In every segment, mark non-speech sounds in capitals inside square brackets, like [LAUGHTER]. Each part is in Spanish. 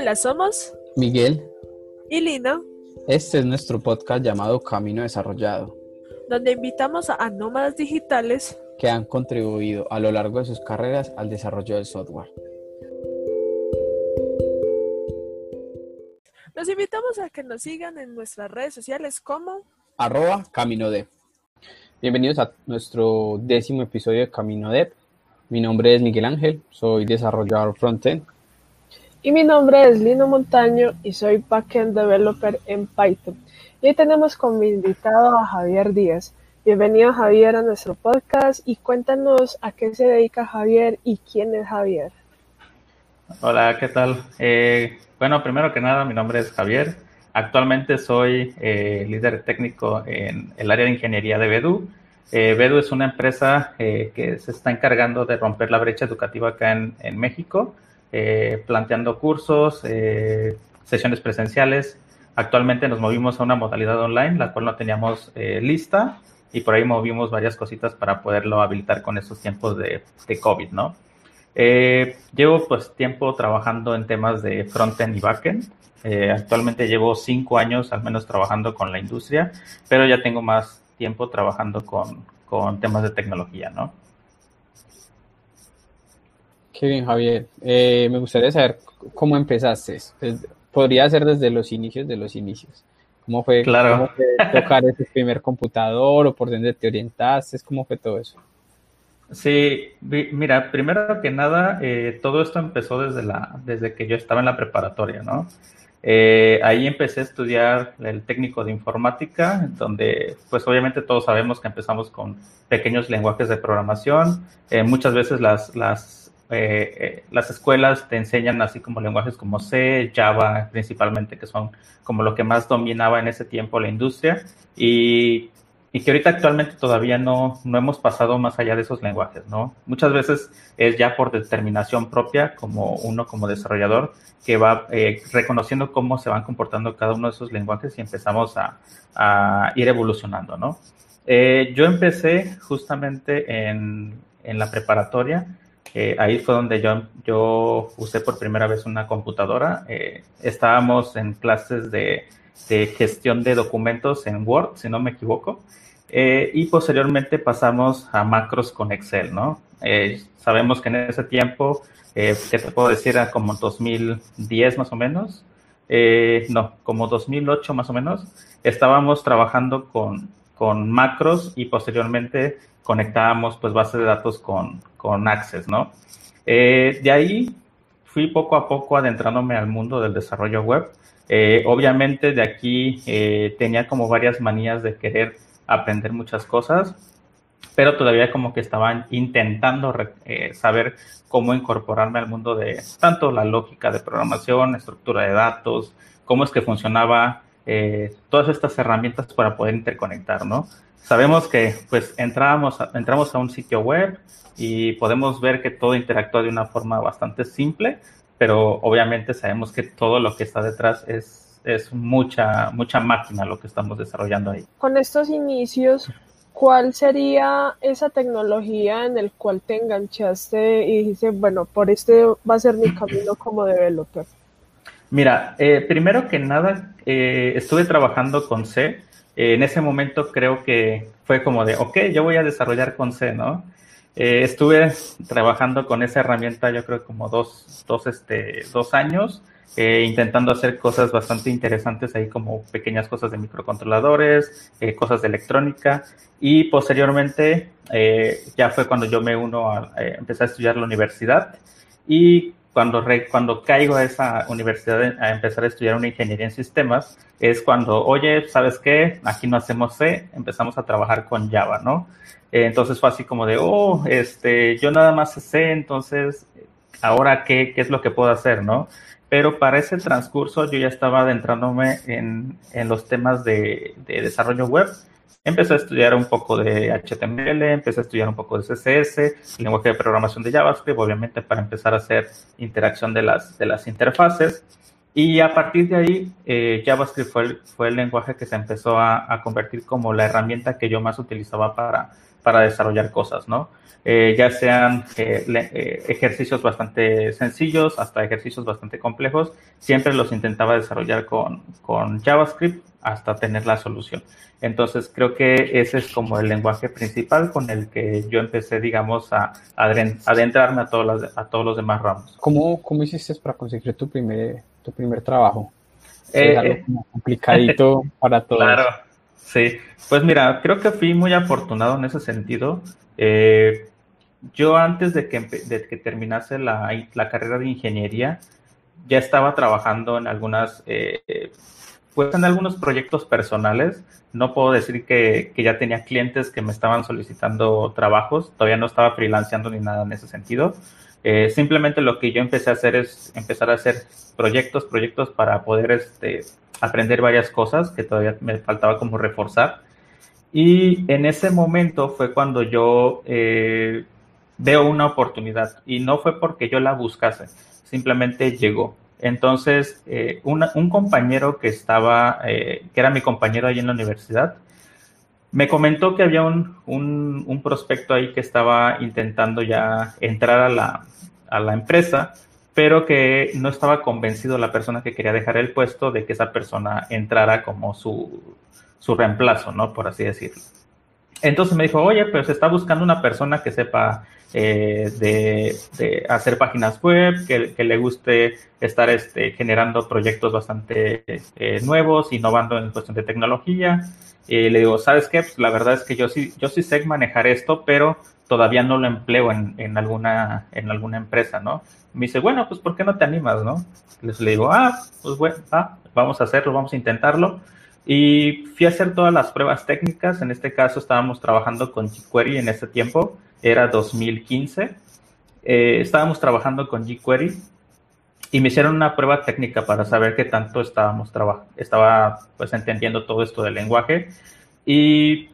Hola, somos Miguel, y Lina, este es nuestro podcast llamado Camino Desarrollado, donde invitamos a nómadas digitales que han contribuido a lo largo de sus carreras al desarrollo del software. Los invitamos a que nos sigan en nuestras redes sociales como Arroba Camino Dev. Bienvenidos a nuestro décimo episodio de Camino Dev. Mi nombre es Miguel Ángel, soy desarrollador frontend. Y mi nombre es Lino Montaño y soy backend developer en Python. Y hoy tenemos como invitado a Javier Díaz. Bienvenido Javier a nuestro podcast y cuéntanos a qué se dedica Javier y quién es Javier. Hola, ¿qué tal? Eh, bueno, primero que nada, mi nombre es Javier. Actualmente soy eh, líder técnico en el área de ingeniería de Bedu. Eh, Bedu es una empresa eh, que se está encargando de romper la brecha educativa acá en, en México, eh, planteando cursos, eh, sesiones presenciales. Actualmente nos movimos a una modalidad online, la cual no teníamos eh, lista, y por ahí movimos varias cositas para poderlo habilitar con esos tiempos de, de COVID, ¿no? Llevo pues tiempo trabajando en temas de frontend y backend. Actualmente llevo cinco años al menos trabajando con la industria, pero ya tengo más tiempo trabajando con, con temas de tecnología, ¿no? Qué bien, Javier. Eh, me gustaría saber cómo empezaste. Pues, podría ser desde los inicios de los inicios. ¿Cómo fue, Claro. cómo fue [LAUGHS] tocar ese primer computador o por dónde te orientaste? ¿Cómo fue todo eso? Sí, mira, primero que nada, eh, todo esto empezó desde la, desde que yo estaba en la preparatoria, ¿no? Eh, ahí empecé a estudiar el técnico de informática, donde pues obviamente todos sabemos que empezamos con pequeños lenguajes de programación. Eh, muchas veces las, las, eh, las escuelas te enseñan así como lenguajes como C, Java principalmente, que son como lo que más dominaba en ese tiempo la industria. Y y que ahorita actualmente todavía no, no hemos pasado más allá de esos lenguajes, ¿no? Muchas veces es ya por determinación propia, como uno como desarrollador, que va eh, reconociendo cómo se van comportando cada uno de esos lenguajes y empezamos a, ir evolucionando, ¿no? Eh, yo empecé justamente en, en la preparatoria, eh, ahí fue donde yo, yo usé por primera vez una computadora. Eh, estábamos en clases de, de gestión de documentos en Word, si no me equivoco. Eh, y posteriormente pasamos a macros con Excel, ¿no? Eh, sabemos que en ese tiempo, eh, ¿qué te puedo decir? Era como 2010 más o menos. Eh, no, como 2008 más o menos. Estábamos trabajando con, con macros y posteriormente conectábamos pues bases de datos con, con Access, ¿no? Eh, de ahí fui poco a poco adentrándome al mundo del desarrollo web. Eh, obviamente de aquí eh, tenía como varias manías de querer aprender muchas cosas, pero todavía como que estaban intentando eh, saber cómo incorporarme al mundo de tanto la lógica de programación, estructura de datos, cómo es que funcionaba todas estas herramientas para poder interconectar, ¿no? Sabemos que pues entrábamos a, entramos a un sitio web y podemos ver que todo interactúa de una forma bastante simple, pero obviamente sabemos que todo lo que está detrás es, es mucha, mucha máquina lo que estamos desarrollando ahí. Con estos inicios, ¿cuál sería esa tecnología en el cual te enganchaste y dijiste, bueno, por este va a ser mi camino como developer? Mira, eh, primero que nada, eh, estuve trabajando con C. En ese momento creo que fue como de, ok, yo voy a desarrollar con C, ¿no? Eh, estuve trabajando con esa herramienta yo creo como dos, dos, este, dos años, eh, intentando hacer cosas bastante interesantes ahí como pequeñas cosas de microcontroladores, eh, cosas de electrónica y posteriormente eh, ya fue cuando yo me uno a, empecé a estudiar la universidad y cuando, re- cuando caigo a esa universidad a empezar a estudiar una ingeniería en sistemas, es cuando, oye, ¿sabes qué? Aquí no hacemos C, empezamos a trabajar con Java, ¿no? Eh, entonces fue así como de, oh, este, yo nada más sé entonces, ¿ahora qué, qué es lo que puedo hacer, no? Pero para ese transcurso yo ya estaba adentrándome en, en los temas de, de desarrollo web. Empecé a estudiar un poco de HTML, empecé a estudiar un poco de CSS, lenguaje de programación de JavaScript, obviamente para empezar a hacer interacción de las, interfaces. Y a partir de ahí, eh, JavaScript fue el, lenguaje que se empezó a convertir como la herramienta que yo más utilizaba para, para desarrollar cosas, ¿no? Eh, ya sean eh, eh, ejercicios bastante sencillos hasta ejercicios bastante complejos, siempre los intentaba desarrollar con, con JavaScript hasta tener la solución. Entonces creo que ese es como el lenguaje principal con el que yo empecé, digamos, a, adentrarme a todos, los, a todos los demás ramos. ¿Cómo, ¿Cómo hiciste para conseguir tu primer, tu primer trabajo? es algo complicadito [LAUGHS] para todos. Claro, sí. Pues mira, creo que fui muy afortunado en ese sentido. Eh, yo antes de que, terminase la, carrera de ingeniería, ya estaba trabajando en algunas, eh, pues en algunos proyectos personales. No puedo decir que, que, ya tenía clientes que me estaban solicitando trabajos, todavía no estaba freelanceando ni nada en ese sentido. Eh, simplemente lo que yo empecé a hacer es empezar a hacer proyectos, proyectos para poder este, aprender varias cosas que todavía me faltaba como reforzar. Y en ese momento fue cuando yo eh, veo una oportunidad y no fue porque yo la buscase, simplemente llegó. Entonces, eh, un compañero que estaba, eh, que era mi compañero ahí en la universidad, me comentó que había un, un, prospecto ahí que estaba intentando ya entrar a la, a la empresa, pero que no estaba convencido la persona que quería dejar el puesto de que esa persona entrara como su, su reemplazo, ¿no? Por así decirlo. Entonces me dijo, oye, pero se está buscando una persona que sepa eh, de, hacer páginas web, que, le guste estar este, generando proyectos bastante eh, nuevos, innovando en cuestión de tecnología. Y le digo, ¿sabes qué? Pues la verdad es que yo sí, yo sí sé manejar esto, pero todavía no lo empleo en, en, alguna, en alguna empresa, ¿no? Me dice, bueno, pues ¿por qué no te animas, no? Les le digo, ah, pues bueno, ah, vamos a hacerlo, vamos a intentarlo. Y fui a hacer todas las pruebas técnicas. En este caso estábamos trabajando con jQuery en ese tiempo, era 2015. Eh, estábamos trabajando con jQuery y me hicieron una prueba técnica para saber qué tanto estábamos estaba pues entendiendo todo esto del lenguaje. Y,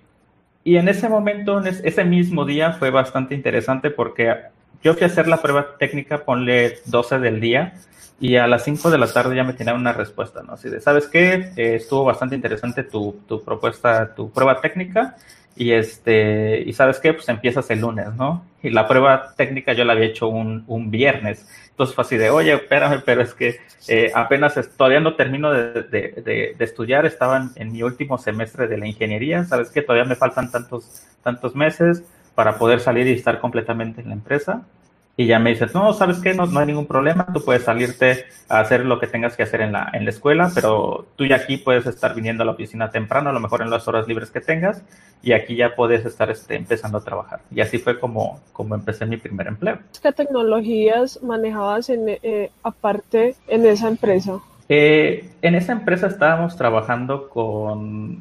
y en ese momento, en ese mismo día fue bastante interesante porque yo fui a hacer la prueba técnica, ponle 12 del día, y a las 5 de la tarde ya me tenían una respuesta, ¿no? Así de, ¿sabes qué? Eh, estuvo bastante interesante tu, tu, propuesta, tu prueba técnica y este, y ¿sabes qué? Pues empiezas el lunes, ¿no? Y la prueba técnica yo la había hecho un, un viernes. Entonces fue así de, oye, espérame, pero es que eh, apenas todavía no termino de, de, de, estudiar, estaba en, en, mi último semestre de la ingeniería, ¿sabes qué? Todavía me faltan tantos, tantos meses para poder salir y estar completamente en la empresa. Y ya me dices, no, ¿sabes qué? No, no hay ningún problema, tú puedes salirte a hacer lo que tengas que hacer en la, en la escuela, pero tú ya aquí puedes estar viniendo a la oficina temprano, a lo mejor en las horas libres que tengas, y aquí ya puedes estar este, empezando a trabajar. Y así fue como, como empecé mi primer empleo. ¿Qué tecnologías manejabas en, eh, aparte en esa empresa? Eh, en esa empresa estábamos trabajando con,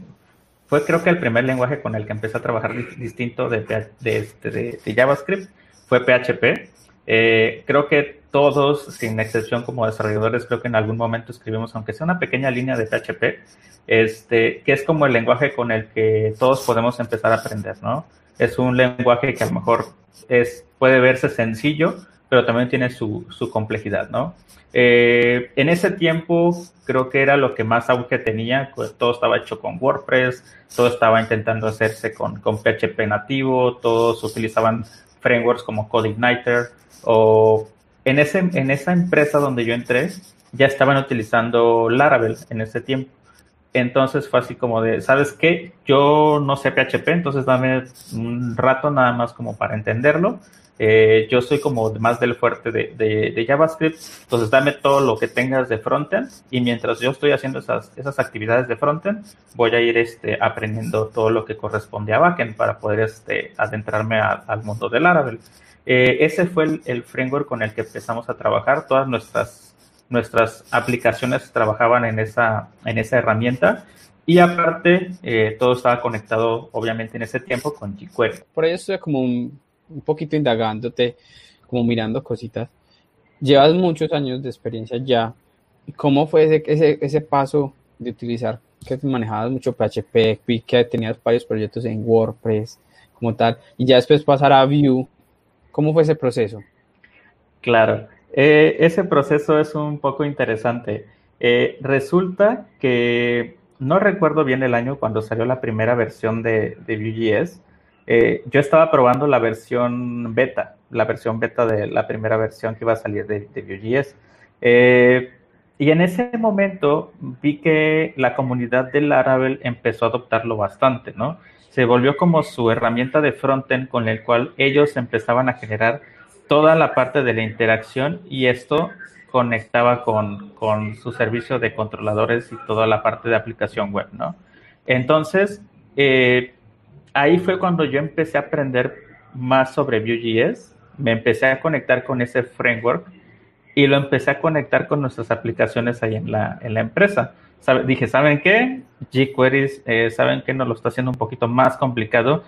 fue creo que el primer lenguaje con el que empecé a trabajar distinto de, de, este, de, de JavaScript fue PHP eh, creo que todos, sin excepción como desarrolladores, creo que en algún momento escribimos, aunque sea una pequeña línea de PHP, este, que es como el lenguaje con el que todos podemos empezar a aprender, ¿no? Es un lenguaje que a lo mejor es, puede verse sencillo, pero también tiene su, su complejidad, ¿no? Eh, en ese tiempo creo que era lo que más auge tenía, pues, todo estaba hecho con WordPress, todo estaba intentando hacerse con, con PHP nativo, todos utilizaban frameworks como CodeIgniter, o en, ese, en esa empresa donde yo entré, ya estaban utilizando Laravel en ese tiempo. Entonces fue así como de, ¿sabes qué? Yo no sé PHP, entonces dame un rato nada más como para entenderlo. Eh, yo soy como más del fuerte de, de, JavaScript, entonces dame todo lo que tengas de frontend y mientras yo estoy haciendo esas, esas actividades de frontend, voy a ir este, aprendiendo todo lo que corresponde a backend para poder este, adentrarme al mundo de Laravel. Eh, ese fue el, framework con el que empezamos a trabajar. Todas nuestras, nuestras aplicaciones trabajaban en esa, en esa herramienta. Y aparte, eh, todo estaba conectado, obviamente, en ese tiempo con jQuery. Por eso estoy como un, poquito indagándote, como mirando cositas. Llevas muchos años de experiencia ya. ¿Cómo fue ese, ese, ese paso de utilizar, que manejabas mucho PHP, que tenías varios proyectos en WordPress, como tal, y ya después pasar a Vue? ¿Cómo fue ese proceso? Claro, eh, ese proceso es un poco interesante. Eh, resulta que no recuerdo bien el año cuando salió la primera versión de, de Vue.js, eh, yo estaba probando la versión beta, la versión beta de la primera versión que iba a salir de, de Vue.js. Y en ese momento vi que la comunidad de Laravel empezó a adoptarlo bastante, ¿no? Se volvió como su herramienta de frontend con el cual ellos empezaban a generar toda la parte de la interacción y esto conectaba con, con su servicio de controladores y toda la parte de aplicación web, ¿no? Entonces, eh, ahí fue cuando yo empecé a aprender más sobre Vue.js, me empecé a conectar con ese framework y lo empecé a conectar con nuestras aplicaciones ahí en la, en la empresa. Dije, ¿saben qué? jQuery, eh, ¿saben qué? Nos lo está haciendo un poquito más complicado.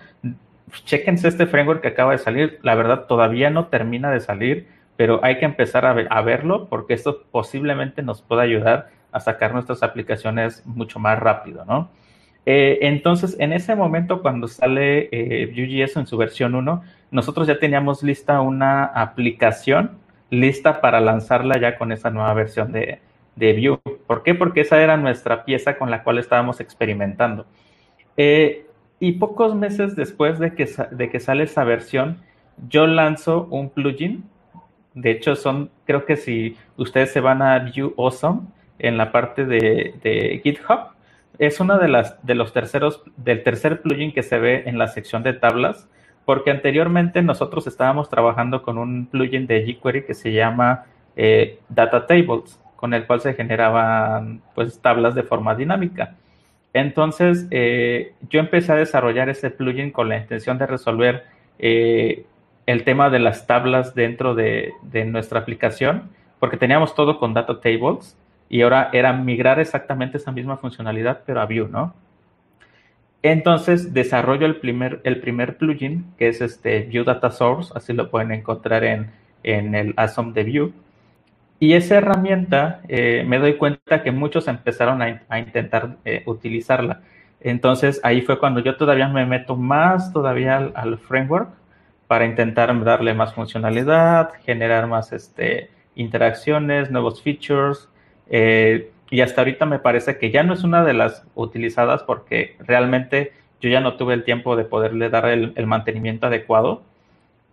Chequense este framework que acaba de salir. La verdad, todavía no termina de salir, pero hay que empezar a, a verlo porque esto posiblemente nos pueda ayudar a sacar nuestras aplicaciones mucho más rápido, ¿no? Eh, entonces, en ese momento, cuando sale eh, Vue.js en su versión 1, nosotros ya teníamos lista una aplicación lista para lanzarla ya con esa nueva versión de, de Vue. ¿Por qué? Porque esa era nuestra pieza con la cual estábamos experimentando. Eh, y pocos meses después de que, de que sale esa versión, yo lanzo un plugin. De hecho, son, creo que si ustedes se van a Vue Awesome en la parte de, de GitHub, es uno de, las, de los terceros, del tercer plugin que se ve en la sección de tablas, porque anteriormente nosotros estábamos trabajando con un plugin de jQuery que se llama eh, Data Tables, con el cual se generaban pues tablas de forma dinámica. Entonces, eh, yo empecé a desarrollar ese plugin con la intención de resolver eh, el tema de las tablas dentro de, de nuestra aplicación, porque teníamos todo con Data Tables y ahora era migrar exactamente esa misma funcionalidad, pero a Vue, ¿no? Entonces desarrollo el primer, el primer plugin, que es este Vue Data Source, así lo pueden encontrar en, en el ASOM de Vue. Y esa herramienta eh, me doy cuenta que muchos empezaron a, intentar eh, utilizarla. Entonces ahí fue cuando yo todavía me meto más todavía al, al, framework para intentar darle más funcionalidad, generar más este, interacciones, nuevos features, eh, y hasta ahorita me parece que ya no es una de las utilizadas porque realmente yo ya no tuve el tiempo de poderle dar el, mantenimiento adecuado,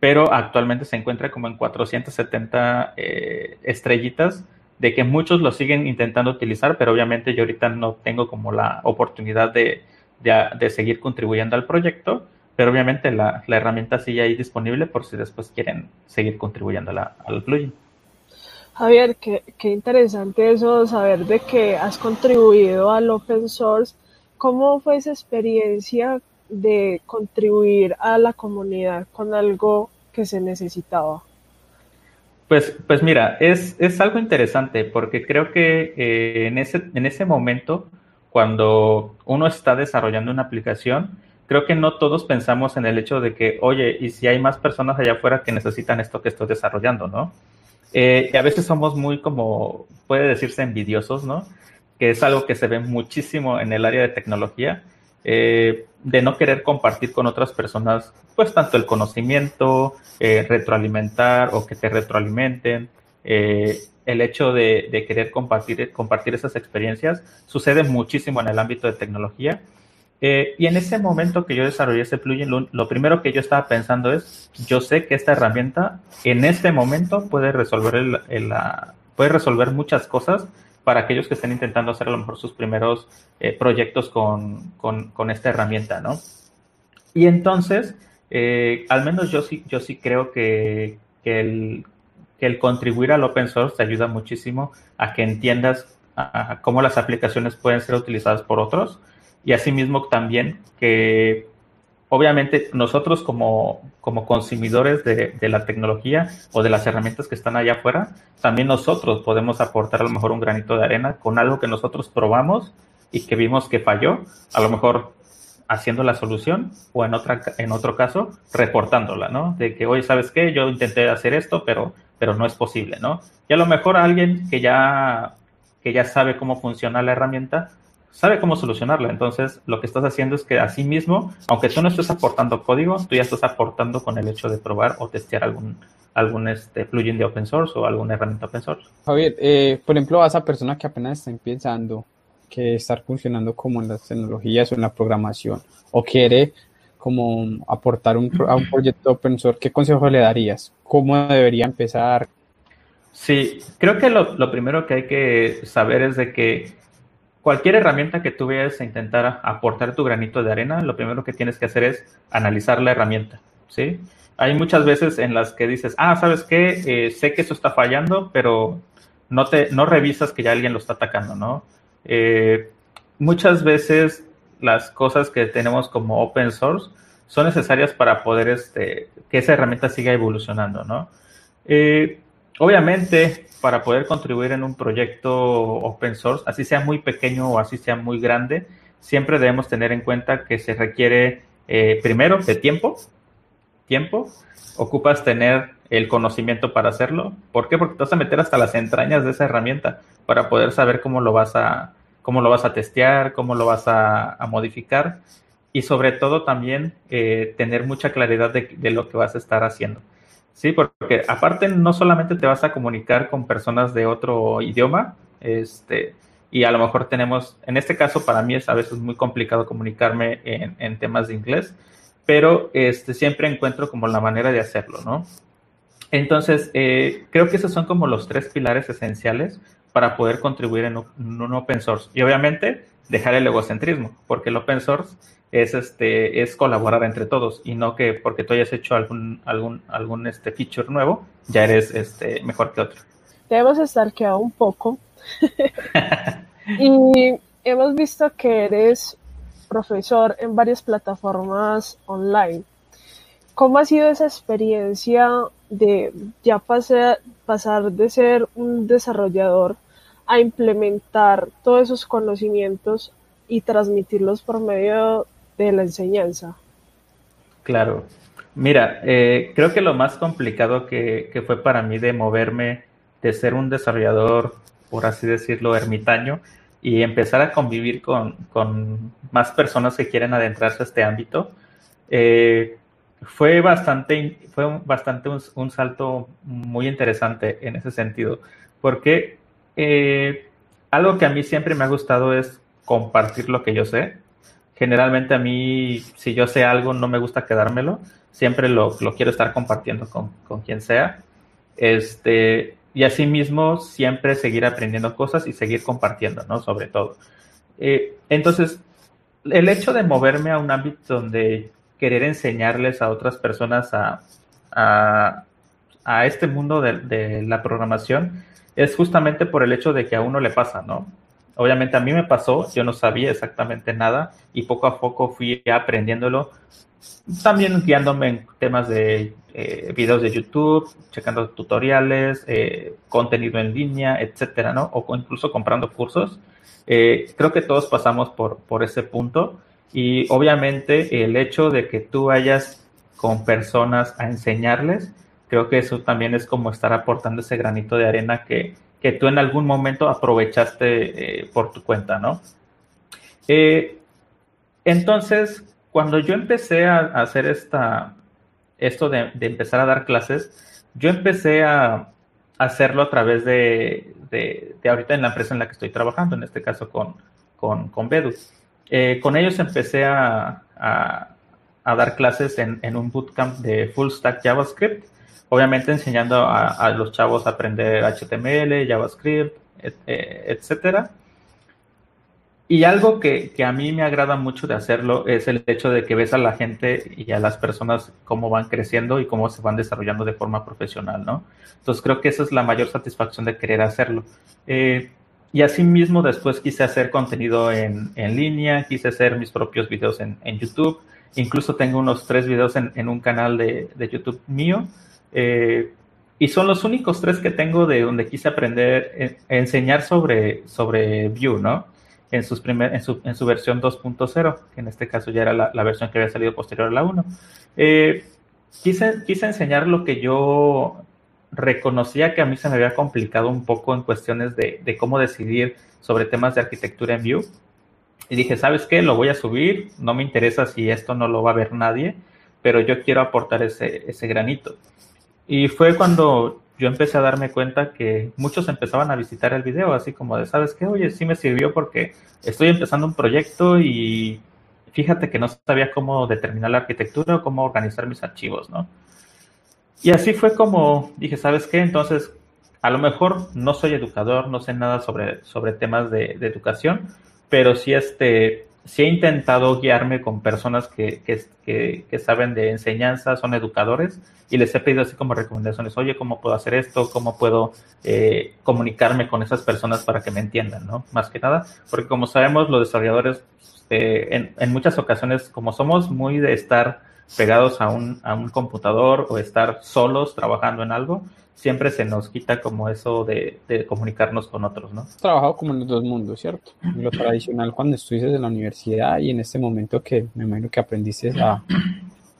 pero actualmente se encuentra como en 470 eh, estrellitas de que muchos lo siguen intentando utilizar, pero obviamente yo ahorita no tengo como la oportunidad de, de, seguir contribuyendo al proyecto, pero obviamente la, la, herramienta sigue ahí disponible por si después quieren seguir contribuyendo al plugin. Javier, qué, qué interesante eso, saber de que has contribuido al open source. ¿Cómo fue esa experiencia de contribuir a la comunidad con algo que se necesitaba? Pues, pues mira, es, es algo interesante porque creo que eh, en, ese, en ese momento, cuando uno está desarrollando una aplicación, creo que no todos pensamos en el hecho de que, oye, ¿y si hay más personas allá afuera que necesitan esto que estoy desarrollando, no? Eh, y a veces somos muy como, puede decirse envidiosos, ¿no? Que es algo que se ve muchísimo en el área de tecnología, eh, de no querer compartir con otras personas, pues tanto el conocimiento, eh, retroalimentar o que te retroalimenten, el hecho de, de, querer compartir, compartir esas experiencias, sucede muchísimo en el ámbito de tecnología. Eh, y en ese momento que yo desarrollé ese plugin, lo, primero que yo estaba pensando es, yo sé que esta herramienta en este momento puede resolver, el, puede resolver muchas cosas para aquellos que estén intentando hacer a lo mejor sus primeros eh, proyectos con, con, esta herramienta, ¿no? Y entonces, eh, al menos yo sí, yo sí creo que, que, el, contribuir al open source te ayuda muchísimo a que entiendas cómo las aplicaciones pueden ser utilizadas por otros y asimismo también que obviamente nosotros como, como consumidores de, de, la tecnología o de las herramientas que están allá afuera, también nosotros podemos aportar a lo mejor un granito de arena con algo que nosotros probamos y que vimos que falló, a lo mejor haciendo la solución o en, otra, en otro caso reportándola, ¿no? De que, oye, ¿sabes qué? Yo intenté hacer esto, pero, pero no es posible, ¿no? Y a lo mejor alguien que ya, que ya sabe cómo funciona la herramienta, sabe cómo solucionarla. Entonces, lo que estás haciendo es que así mismo, aunque tú no estés aportando código, tú ya estás aportando con el hecho de probar o testear algún, algún este, plugin de open source o alguna herramienta open source. Javier, eh, por ejemplo, a esa persona que apenas está empezando, que estar funcionando como en las tecnologías o en la programación, o quiere como aportar un, a un proyecto open source, ¿qué consejo le darías? ¿Cómo debería empezar? Sí, creo que lo, lo primero que hay que saber es de que cualquier herramienta que tú vayas a intentar aportar tu granito de arena, lo primero que tienes que hacer es analizar la herramienta, ¿sí? Hay muchas veces en las que dices, ah, ¿sabes qué? Eh, sé que eso está fallando, pero no, te, no revisas que ya alguien lo está atacando, ¿no? Eh, muchas veces las cosas que tenemos como open source son necesarias para poder este, que esa herramienta siga evolucionando, ¿no? Eh, obviamente, para poder contribuir en un proyecto open source, así sea muy pequeño o así sea muy grande, siempre debemos tener en cuenta que se requiere, eh, primero, de tiempo. Tiempo. Ocupas tener el conocimiento para hacerlo. ¿Por qué? Porque te vas a meter hasta las entrañas de esa herramienta para poder saber cómo lo vas a, cómo lo vas a testear, cómo lo vas a, modificar y sobre todo también eh, tener mucha claridad de, lo que vas a estar haciendo. Sí, porque aparte no solamente te vas a comunicar con personas de otro idioma, este, y a lo mejor tenemos, en este caso para mí es a veces muy complicado comunicarme en, temas de inglés, pero este, siempre encuentro como la manera de hacerlo, ¿no? Entonces, eh, creo que esos son como los tres pilares esenciales para poder contribuir en un, open source. Y obviamente dejar el egocentrismo, porque el open source es este es colaborar entre todos y no que porque tú hayas hecho algún algún algún este feature nuevo ya eres este mejor que otro. Debemos estar quedado un poco. [LAUGHS] y hemos visto que eres profesor en varias plataformas online. ¿Cómo ha sido esa experiencia de ya pasar, pasar de ser un desarrollador a implementar todos esos conocimientos y transmitirlos por medio de la enseñanza. Claro. Mira, eh, creo que lo más complicado que, fue para mí de moverme, de ser un desarrollador, por así decirlo, ermitaño, y empezar a convivir con, más personas que quieren adentrarse a este ámbito, eh, fue bastante, fue bastante un, salto muy interesante en ese sentido, porque eh, algo que a mí siempre me ha gustado es compartir lo que yo sé. Generalmente a mí, si yo sé algo, no me gusta quedármelo. Siempre lo, quiero estar compartiendo con, quien sea. Este, y asimismo, siempre seguir aprendiendo cosas y seguir compartiendo, ¿no? Sobre todo. Eh, entonces, el hecho de moverme a un ámbito donde querer enseñarles a otras personas a, a, este mundo de, la programación es justamente por el hecho de que a uno le pasa, ¿no? Obviamente a mí me pasó, yo no sabía exactamente nada y poco a poco fui aprendiéndolo, también guiándome en temas de eh, videos de YouTube, checando tutoriales, eh, contenido en línea, etcétera, ¿no? O incluso comprando cursos. Eh, creo que todos pasamos por, por ese punto y obviamente el hecho de que tú vayas con personas a enseñarles, creo que eso también es como estar aportando ese granito de arena que, que tú en algún momento aprovechaste eh, por tu cuenta, ¿no? Eh, entonces, cuando yo empecé a, hacer esta, esto de, empezar a dar clases, yo empecé a, hacerlo a través de, de, ahorita en la empresa en la que estoy trabajando, en este caso con, con, con. Eh, con ellos empecé a, a, dar clases en, un bootcamp de full stack JavaScript obviamente enseñando a, los chavos a aprender HTML, JavaScript, eh, etcétera. Y algo que, a mí me agrada mucho de hacerlo es el hecho de que ves a la gente y a las personas cómo van creciendo y cómo se van desarrollando de forma profesional, ¿no? Entonces creo que esa es la mayor satisfacción de querer hacerlo. Eh, y asimismo después quise hacer contenido en, línea, quise hacer mis propios videos en, YouTube. Incluso tengo unos tres videos en, un canal de, de YouTube mío eh, y son los únicos tres que tengo de donde quise aprender, eh, enseñar sobre, sobre Vue, ¿no? En, sus primer, en, su, en su versión 2.0, que en este caso ya era la, versión que había salido posterior a la 1. Eh, quise, quise enseñar lo que yo reconocía que a mí se me había complicado un poco en cuestiones de, de cómo decidir sobre temas de arquitectura en Vue. Y dije, ¿sabes qué? Lo voy a subir, no me interesa si esto no lo va a ver nadie, pero yo quiero aportar ese, ese granito. Y fue cuando yo empecé a darme cuenta que muchos empezaban a visitar el video, así como de, ¿sabes qué? Oye, sí me sirvió porque estoy empezando un proyecto y fíjate que no sabía cómo determinar la arquitectura o cómo organizar mis archivos, ¿no? Y así fue como dije, ¿sabes qué? Entonces, a lo mejor no soy educador, no sé nada sobre, sobre temas de, de educación, pero sí, este, sí he intentado guiarme con personas que, que, saben de enseñanza, son educadores, y les he pedido así como recomendaciones, oye, ¿cómo puedo hacer esto? ¿Cómo puedo eh, comunicarme con esas personas para que me entiendan? ¿no? Más que nada, porque como sabemos, los desarrolladores, eh, en, en, muchas ocasiones, como somos muy de estar pegados a un, a un computador o estar solos trabajando en algo, siempre se nos quita como eso de, de comunicarnos con otros, ¿no? Has trabajado como en los dos mundos, ¿cierto? Lo tradicional cuando estuviste en la universidad y en este momento que me imagino que aprendiste a,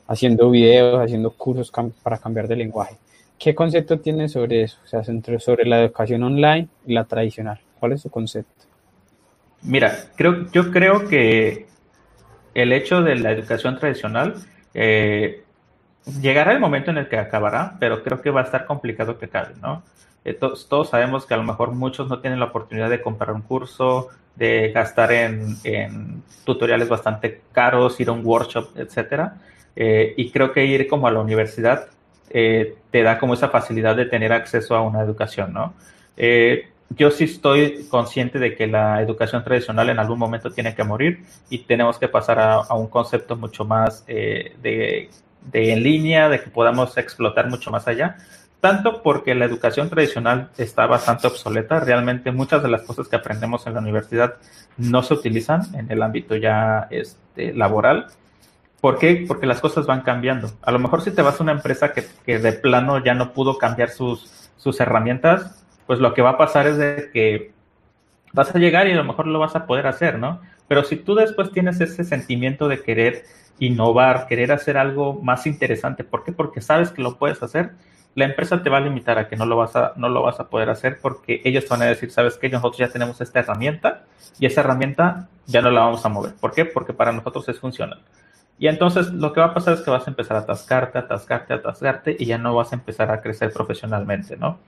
haciendo videos, haciendo cursos cam para cambiar de lenguaje. ¿Qué concepto tienes sobre eso? O sea, sobre la educación online y la tradicional. ¿Cuál es su concepto? Mira, creo, yo creo que el hecho de la educación tradicional eh, llegará el momento en el que acabará, pero creo que va a estar complicado que acabe, ¿no? Eh, todos, sabemos que a lo mejor muchos no tienen la oportunidad de comprar un curso, de gastar en, en tutoriales bastante caros, ir a un workshop, etcétera. Eh, y creo que ir como a la universidad eh, te da como esa facilidad de tener acceso a una educación, ¿no? Eh, yo sí estoy consciente de que la educación tradicional en algún momento tiene que morir y tenemos que pasar a, a un concepto mucho más de de en línea, de que podamos explotar mucho más allá, tanto porque la educación tradicional está bastante obsoleta, realmente muchas de las cosas que aprendemos en la universidad no se utilizan en el ámbito ya este, laboral. ¿Por qué? Porque las cosas van cambiando. A lo mejor si te vas a una empresa que, que de plano ya no pudo cambiar sus, sus herramientas, pues lo que va a pasar es de que vas a llegar y a lo mejor lo vas a poder hacer, ¿no? Pero si tú después tienes ese sentimiento de querer innovar, querer hacer algo más interesante. ¿Por qué? Porque sabes que lo puedes hacer. La empresa te va a limitar a que no lo vas a, no lo vas a poder hacer porque ellos van a decir, sabes que nosotros ya tenemos esta herramienta y esa herramienta ya no la vamos a mover. ¿Por qué? Porque para nosotros es funcional. Y entonces lo que va a pasar es que vas a empezar a atascarte, atascarte, atascarte y ya no vas a empezar a crecer profesionalmente, ¿no?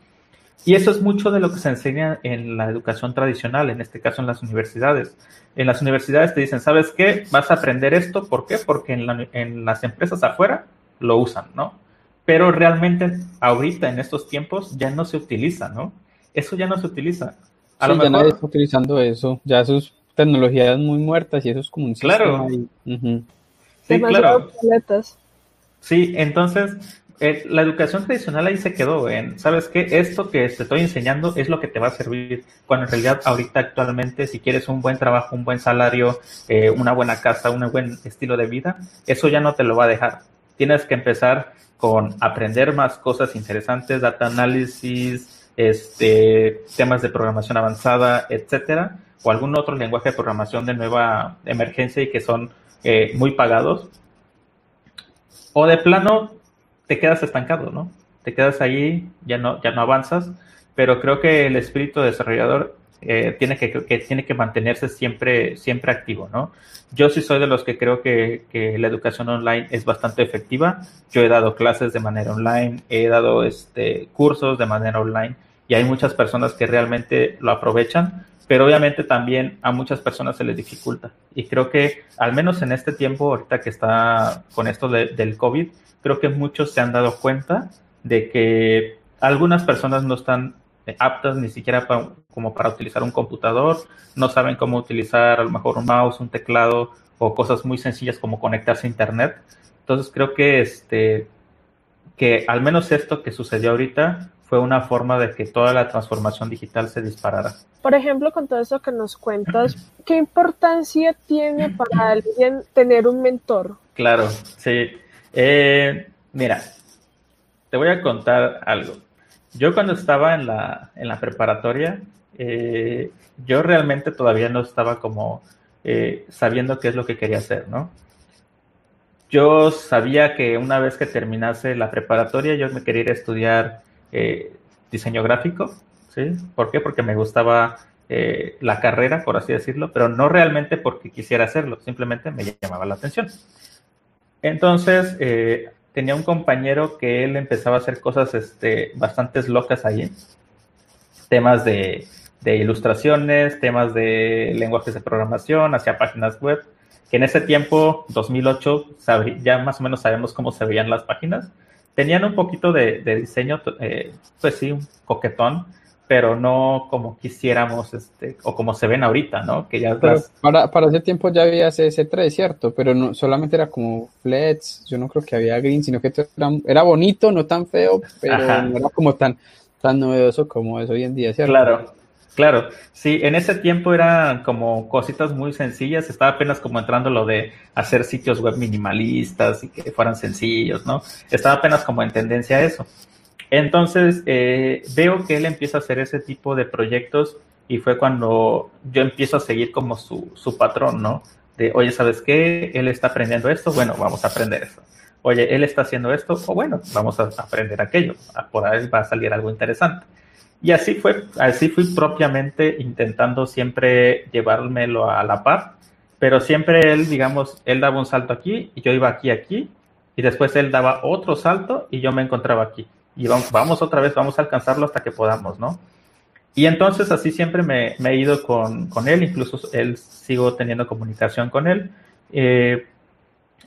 Y eso es mucho de lo que se enseña en la educación tradicional, en este caso en las universidades. En las universidades te dicen, ¿sabes qué? Vas a aprender esto, ¿por qué? Porque en, la, en las empresas afuera lo usan, ¿no? Pero realmente ahorita, en estos tiempos, ya no se utiliza, ¿no? Eso ya no se utiliza. A sí, lo mejor, ya nadie está utilizando eso, ya sus tecnologías muy muertas y eso es como un Claro. Uh -huh. Sí, claro. Obsoletas. Sí, entonces eh, la educación tradicional ahí se quedó en, ¿sabes qué? Esto que te estoy enseñando es lo que te va a servir, cuando en realidad ahorita actualmente si quieres un buen trabajo, un buen salario, eh, una buena casa, un buen estilo de vida, eso ya no te lo va a dejar. Tienes que empezar con aprender más cosas interesantes, data análisis, este, temas de programación avanzada, etcétera, o algún otro lenguaje de programación de nueva emergencia y que son eh, muy pagados. O de plano, te quedas estancado, ¿no? Te quedas ahí, ya no, ya no avanzas, pero creo que el espíritu desarrollador eh, tiene, que, que, tiene que mantenerse siempre, siempre activo, ¿no? Yo sí soy de los que creo que, que, la educación online es bastante efectiva. Yo he dado clases de manera online, he dado este, cursos de manera online y hay muchas personas que realmente lo aprovechan, pero obviamente también a muchas personas se les dificulta. Y creo que al menos en este tiempo, ahorita que está con esto de, del COVID, creo que muchos se han dado cuenta de que algunas personas no están aptas ni siquiera para, como para utilizar un computador, no saben cómo utilizar a lo mejor un mouse, un teclado o cosas muy sencillas como conectarse a internet. Entonces creo que este que al menos esto que sucedió ahorita fue una forma de que toda la transformación digital se disparara. Por ejemplo, con todo eso que nos cuentas, ¿qué importancia tiene para alguien tener un mentor? Claro, sí. Eh, mira, te voy a contar algo. Yo cuando estaba en la, en la preparatoria, eh, yo realmente todavía no estaba como eh, sabiendo qué es lo que quería hacer, ¿no? Yo sabía que una vez que terminase la preparatoria, yo me quería ir a estudiar eh, diseño gráfico, ¿sí? ¿Por qué? Porque me gustaba eh, la carrera, por así decirlo, pero no realmente porque quisiera hacerlo, simplemente me llamaba la atención. Entonces, eh, tenía un compañero que él empezaba a hacer cosas este, bastante locas ahí, temas de, de ilustraciones, temas de lenguajes de programación, hacia páginas web, que en ese tiempo, 2008, ya más o menos sabemos cómo se veían las páginas. Tenían un poquito de, diseño, eh, pues sí, un coquetón, pero no como quisiéramos, este, o como se ven ahorita, ¿no? Que ya para, para ese tiempo ya había CS3, ¿cierto? Pero no solamente era como flats, yo no creo que había green, sino que era, era bonito, no tan feo, pero no era como tan, tan novedoso como es hoy en día, ¿cierto? Claro, claro. Sí, en ese tiempo eran como cositas muy sencillas, estaba apenas como entrando lo de hacer sitios web minimalistas y que fueran sencillos, ¿no? Estaba apenas como en tendencia a eso. Entonces, eh, veo que él empieza a hacer ese tipo de proyectos y fue cuando yo empiezo a seguir como su, su patrón, ¿no? De, oye, ¿sabes qué? Él está aprendiendo esto, bueno, vamos a aprender eso. Oye, él está haciendo esto, o bueno, vamos a aprender aquello. Por ahí va a salir algo interesante. Y así fue, así fui propiamente intentando siempre llevármelo a la par, pero siempre él, digamos, él daba un salto aquí y yo iba aquí, aquí, y después él daba otro salto y yo me encontraba aquí y vamos, vamos otra vez, vamos a alcanzarlo hasta que podamos, ¿no? Y entonces así siempre me, he ido con, con, él, incluso él sigo teniendo comunicación con él. Eh,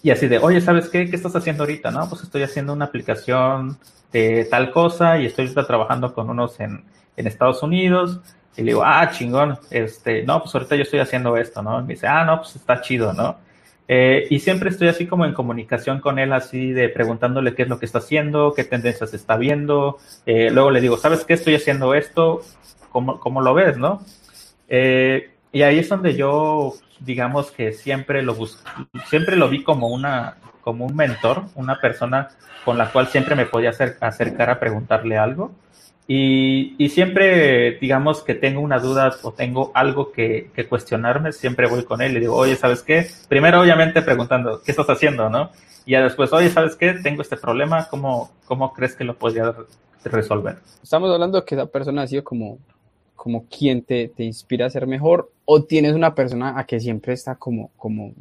y así de, oye, ¿sabes qué? ¿Qué estás haciendo ahorita? No, pues estoy haciendo una aplicación de tal cosa y estoy trabajando con unos en, en Estados Unidos. Y le digo, ah, chingón, este, no, pues ahorita yo estoy haciendo esto, ¿no? Y me dice, ah, no, pues está chido, ¿no? Eh, y siempre estoy así como en comunicación con él, así de preguntándole qué es lo que está haciendo, qué tendencias está viendo. Eh, luego le digo, ¿sabes qué? Estoy haciendo esto, ¿cómo, cómo lo ves, no? Eh, y ahí es donde yo, digamos que siempre lo siempre lo vi como una, como un mentor, una persona con la cual siempre me podía acercar a preguntarle algo. Y, siempre, digamos que tengo una duda o tengo algo que, cuestionarme, siempre voy con él y digo, oye, ¿sabes qué? Primero, obviamente, preguntando, ¿qué estás haciendo, no? Y ya después, oye, ¿sabes qué? Tengo este problema, ¿cómo, cómo crees que lo podría resolver? Estamos hablando que esa persona ha sido como, como quien te, te inspira a ser mejor o tienes una persona a que siempre está como, como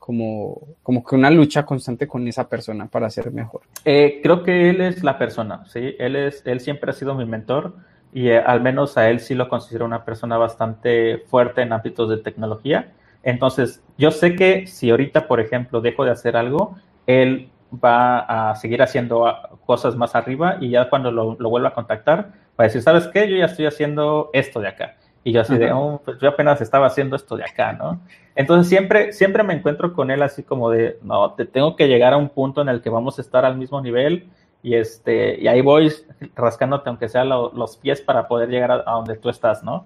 como, como que una lucha constante con esa persona para ser mejor. Eh, creo que él es la persona, ¿sí? Él, es, él siempre ha sido mi mentor y eh, al menos a él sí lo considero una persona bastante fuerte en ámbitos de tecnología. Entonces, yo sé que si ahorita, por ejemplo, dejo de hacer algo, él va a seguir haciendo cosas más arriba y ya cuando lo, lo vuelva a contactar, va a decir, ¿sabes qué? Yo ya estoy haciendo esto de acá. Y yo así de, oh, pues yo apenas estaba haciendo esto de acá, ¿no? Entonces siempre, siempre me encuentro con él así como de, no, te tengo que llegar a un punto en el que vamos a estar al mismo nivel y este, y ahí voy rascándote aunque sea los pies para poder llegar a, donde tú estás, ¿no?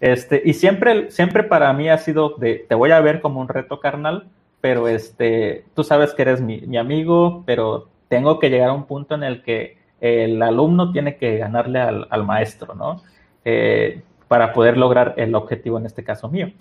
Este, y siempre, siempre para mí ha sido de, te voy a ver como un reto carnal, pero este, tú sabes que eres mi, mi amigo, pero tengo que llegar a un punto en el que el alumno tiene que ganarle al, al maestro, ¿no? Eh, para poder lograr el objetivo en este caso mío.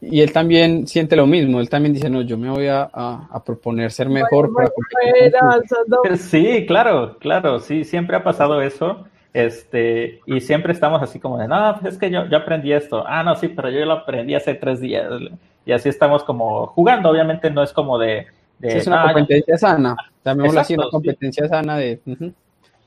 Y él también siente lo mismo, él también dice, no, yo me voy a, a, proponer ser mejor. [LAUGHS] sí, claro, claro, sí, siempre ha pasado eso. Este, y siempre estamos así como de, no, pues es que yo, yo aprendí esto. Ah, no, sí, pero yo lo aprendí hace tres días. Y así estamos como jugando, obviamente no es como de... es una competencia sana, también así, una competencia sana de...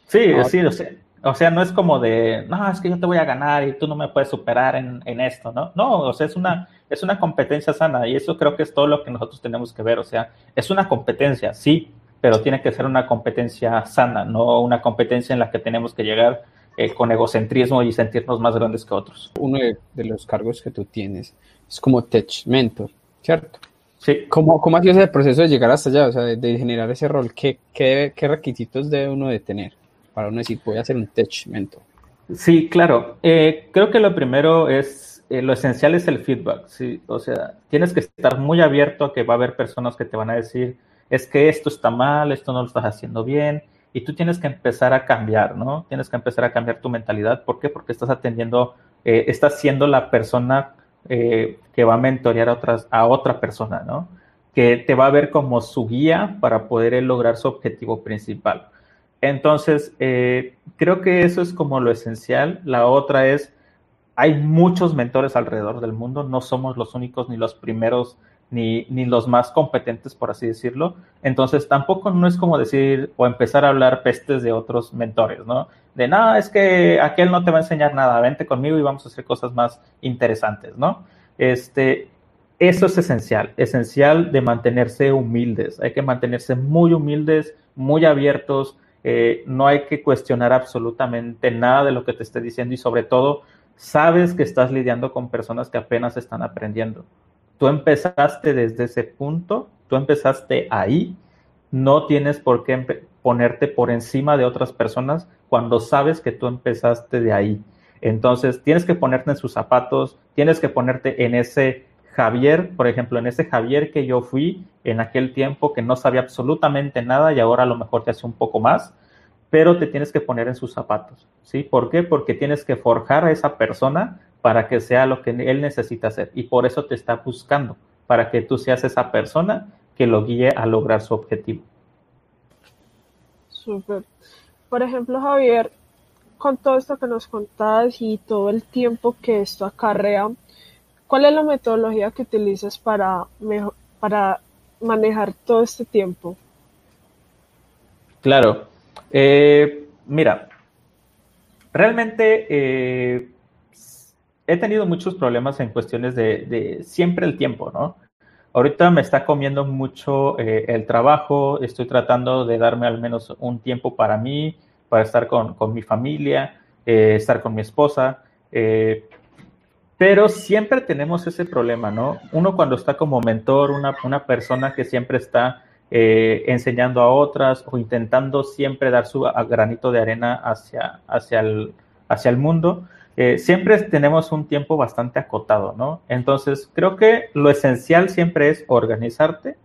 Sí, sí, lo sé o sea, no es como de, no, es que yo te voy a ganar y tú no me puedes superar en, en, esto, ¿no? No, o sea, es una, es una competencia sana y eso creo que es todo lo que nosotros tenemos que ver. O sea, es una competencia, sí, pero tiene que ser una competencia sana, no una competencia en la que tenemos que llegar eh, con egocentrismo y sentirnos más grandes que otros. Uno de, los cargos que tú tienes es como Tech Mentor, ¿cierto? Sí. ¿Cómo, cómo ha sido ese proceso de llegar hasta allá, o sea, de, generar ese rol? ¿Qué, qué, qué requisitos debe uno de tener? Para uno decir, voy a hacer un tech? Sí, claro. Eh, creo que lo primero es, eh, lo esencial es el feedback, ¿sí? O sea, tienes que estar muy abierto a que va a haber personas que te van a decir, es que esto está mal, esto no lo estás haciendo bien, y tú tienes que empezar a cambiar, ¿no? Tienes que empezar a cambiar tu mentalidad. ¿Por qué? Porque estás atendiendo, eh, estás siendo la persona que va a mentorear a, otras, a otra persona, ¿no? Que te va a ver como su guía para poder lograr su objetivo principal. Entonces, eh, creo que eso es como lo esencial. La otra es, hay muchos mentores alrededor del mundo, no somos los únicos ni los primeros ni, ni los más competentes, por así decirlo. Entonces, tampoco no es como decir o empezar a hablar pestes de otros mentores, ¿no? De nada, es que aquel no te va a enseñar nada, vente conmigo y vamos a hacer cosas más interesantes, ¿no? Este, eso es esencial, esencial de mantenerse humildes. Hay que mantenerse muy humildes, muy abiertos. Eh, no hay que cuestionar absolutamente nada de lo que te esté diciendo y sobre todo sabes que estás lidiando con personas que apenas están aprendiendo. Tú empezaste desde ese punto, tú empezaste ahí, no tienes por qué ponerte por encima de otras personas cuando sabes que tú empezaste de ahí. Entonces, tienes que ponerte en sus zapatos, tienes que ponerte en ese Javier, por ejemplo, en ese Javier que yo fui en aquel tiempo que no sabía absolutamente nada y ahora a lo mejor te hace un poco más, pero te tienes que poner en sus zapatos, ¿sí? ¿Por qué? Porque tienes que forjar a esa persona para que sea lo que él necesita hacer y por eso te está buscando, para que tú seas esa persona que lo guíe a lograr su objetivo. Súper. Por ejemplo, Javier, con todo esto que nos contás y todo el tiempo que esto acarrea, ¿cuál es la metodología que utilizas para, para manejar todo este tiempo? Claro. Eh, mira, realmente eh, he tenido muchos problemas en cuestiones de, siempre el tiempo, ¿no? Ahorita me está comiendo mucho eh, el trabajo, estoy tratando de darme al menos un tiempo para mí, para estar con, mi familia, eh, estar con mi esposa. Eh, pero siempre tenemos ese problema, ¿no? Uno cuando está como mentor, una, una persona que siempre está eh, enseñando a otras o intentando siempre dar su granito de arena hacia, hacia, el, hacia el mundo, siempre tenemos un tiempo bastante acotado, ¿no? Entonces, creo que lo esencial siempre es organizarte.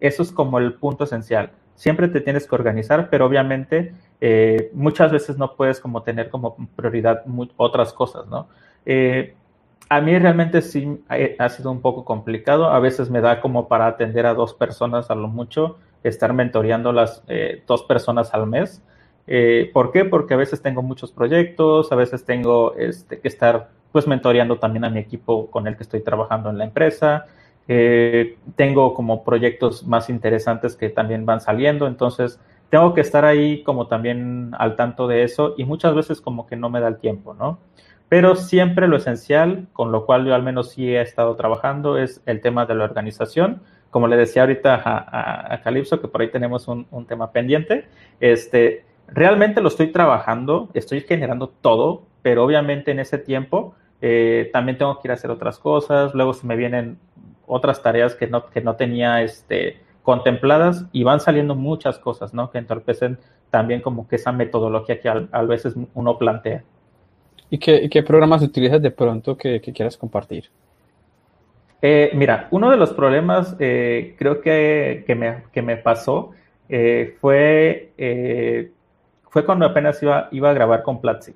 Eso es como el punto esencial. Siempre te tienes que organizar, pero obviamente eh, muchas veces no puedes como tener como prioridad otras cosas, ¿no? Eh, a mí realmente sí ha sido un poco complicado. A veces me da como para atender a dos personas a lo mucho, estar mentoreando las eh, dos personas al mes. ¿Por qué? Porque a veces tengo muchos proyectos, a veces tengo este, que estar pues mentoreando también a mi equipo con el que estoy trabajando en la empresa. tengo como proyectos más interesantes que también van saliendo, entonces tengo que estar ahí como también al tanto de eso y muchas veces como que no me da el tiempo, ¿no? Pero siempre lo esencial, con lo cual yo al menos sí he estado trabajando, es el tema de la organización. Como le decía ahorita a, a, Calypso, que por ahí tenemos un, un, tema pendiente, este, realmente lo estoy trabajando, estoy generando todo, pero obviamente en ese tiempo eh, también tengo que ir a hacer otras cosas, luego se me vienen otras tareas que no, que no tenía este, contempladas y van saliendo muchas cosas, ¿no? Que entorpecen también como que esa metodología que a, veces uno plantea. ¿Y qué, qué, programas utilizas de pronto que, quieras compartir? Eh, mira, uno de los problemas eh, creo que, que, me, que, me, pasó eh, fue, fue cuando apenas iba, iba a grabar con Platzi.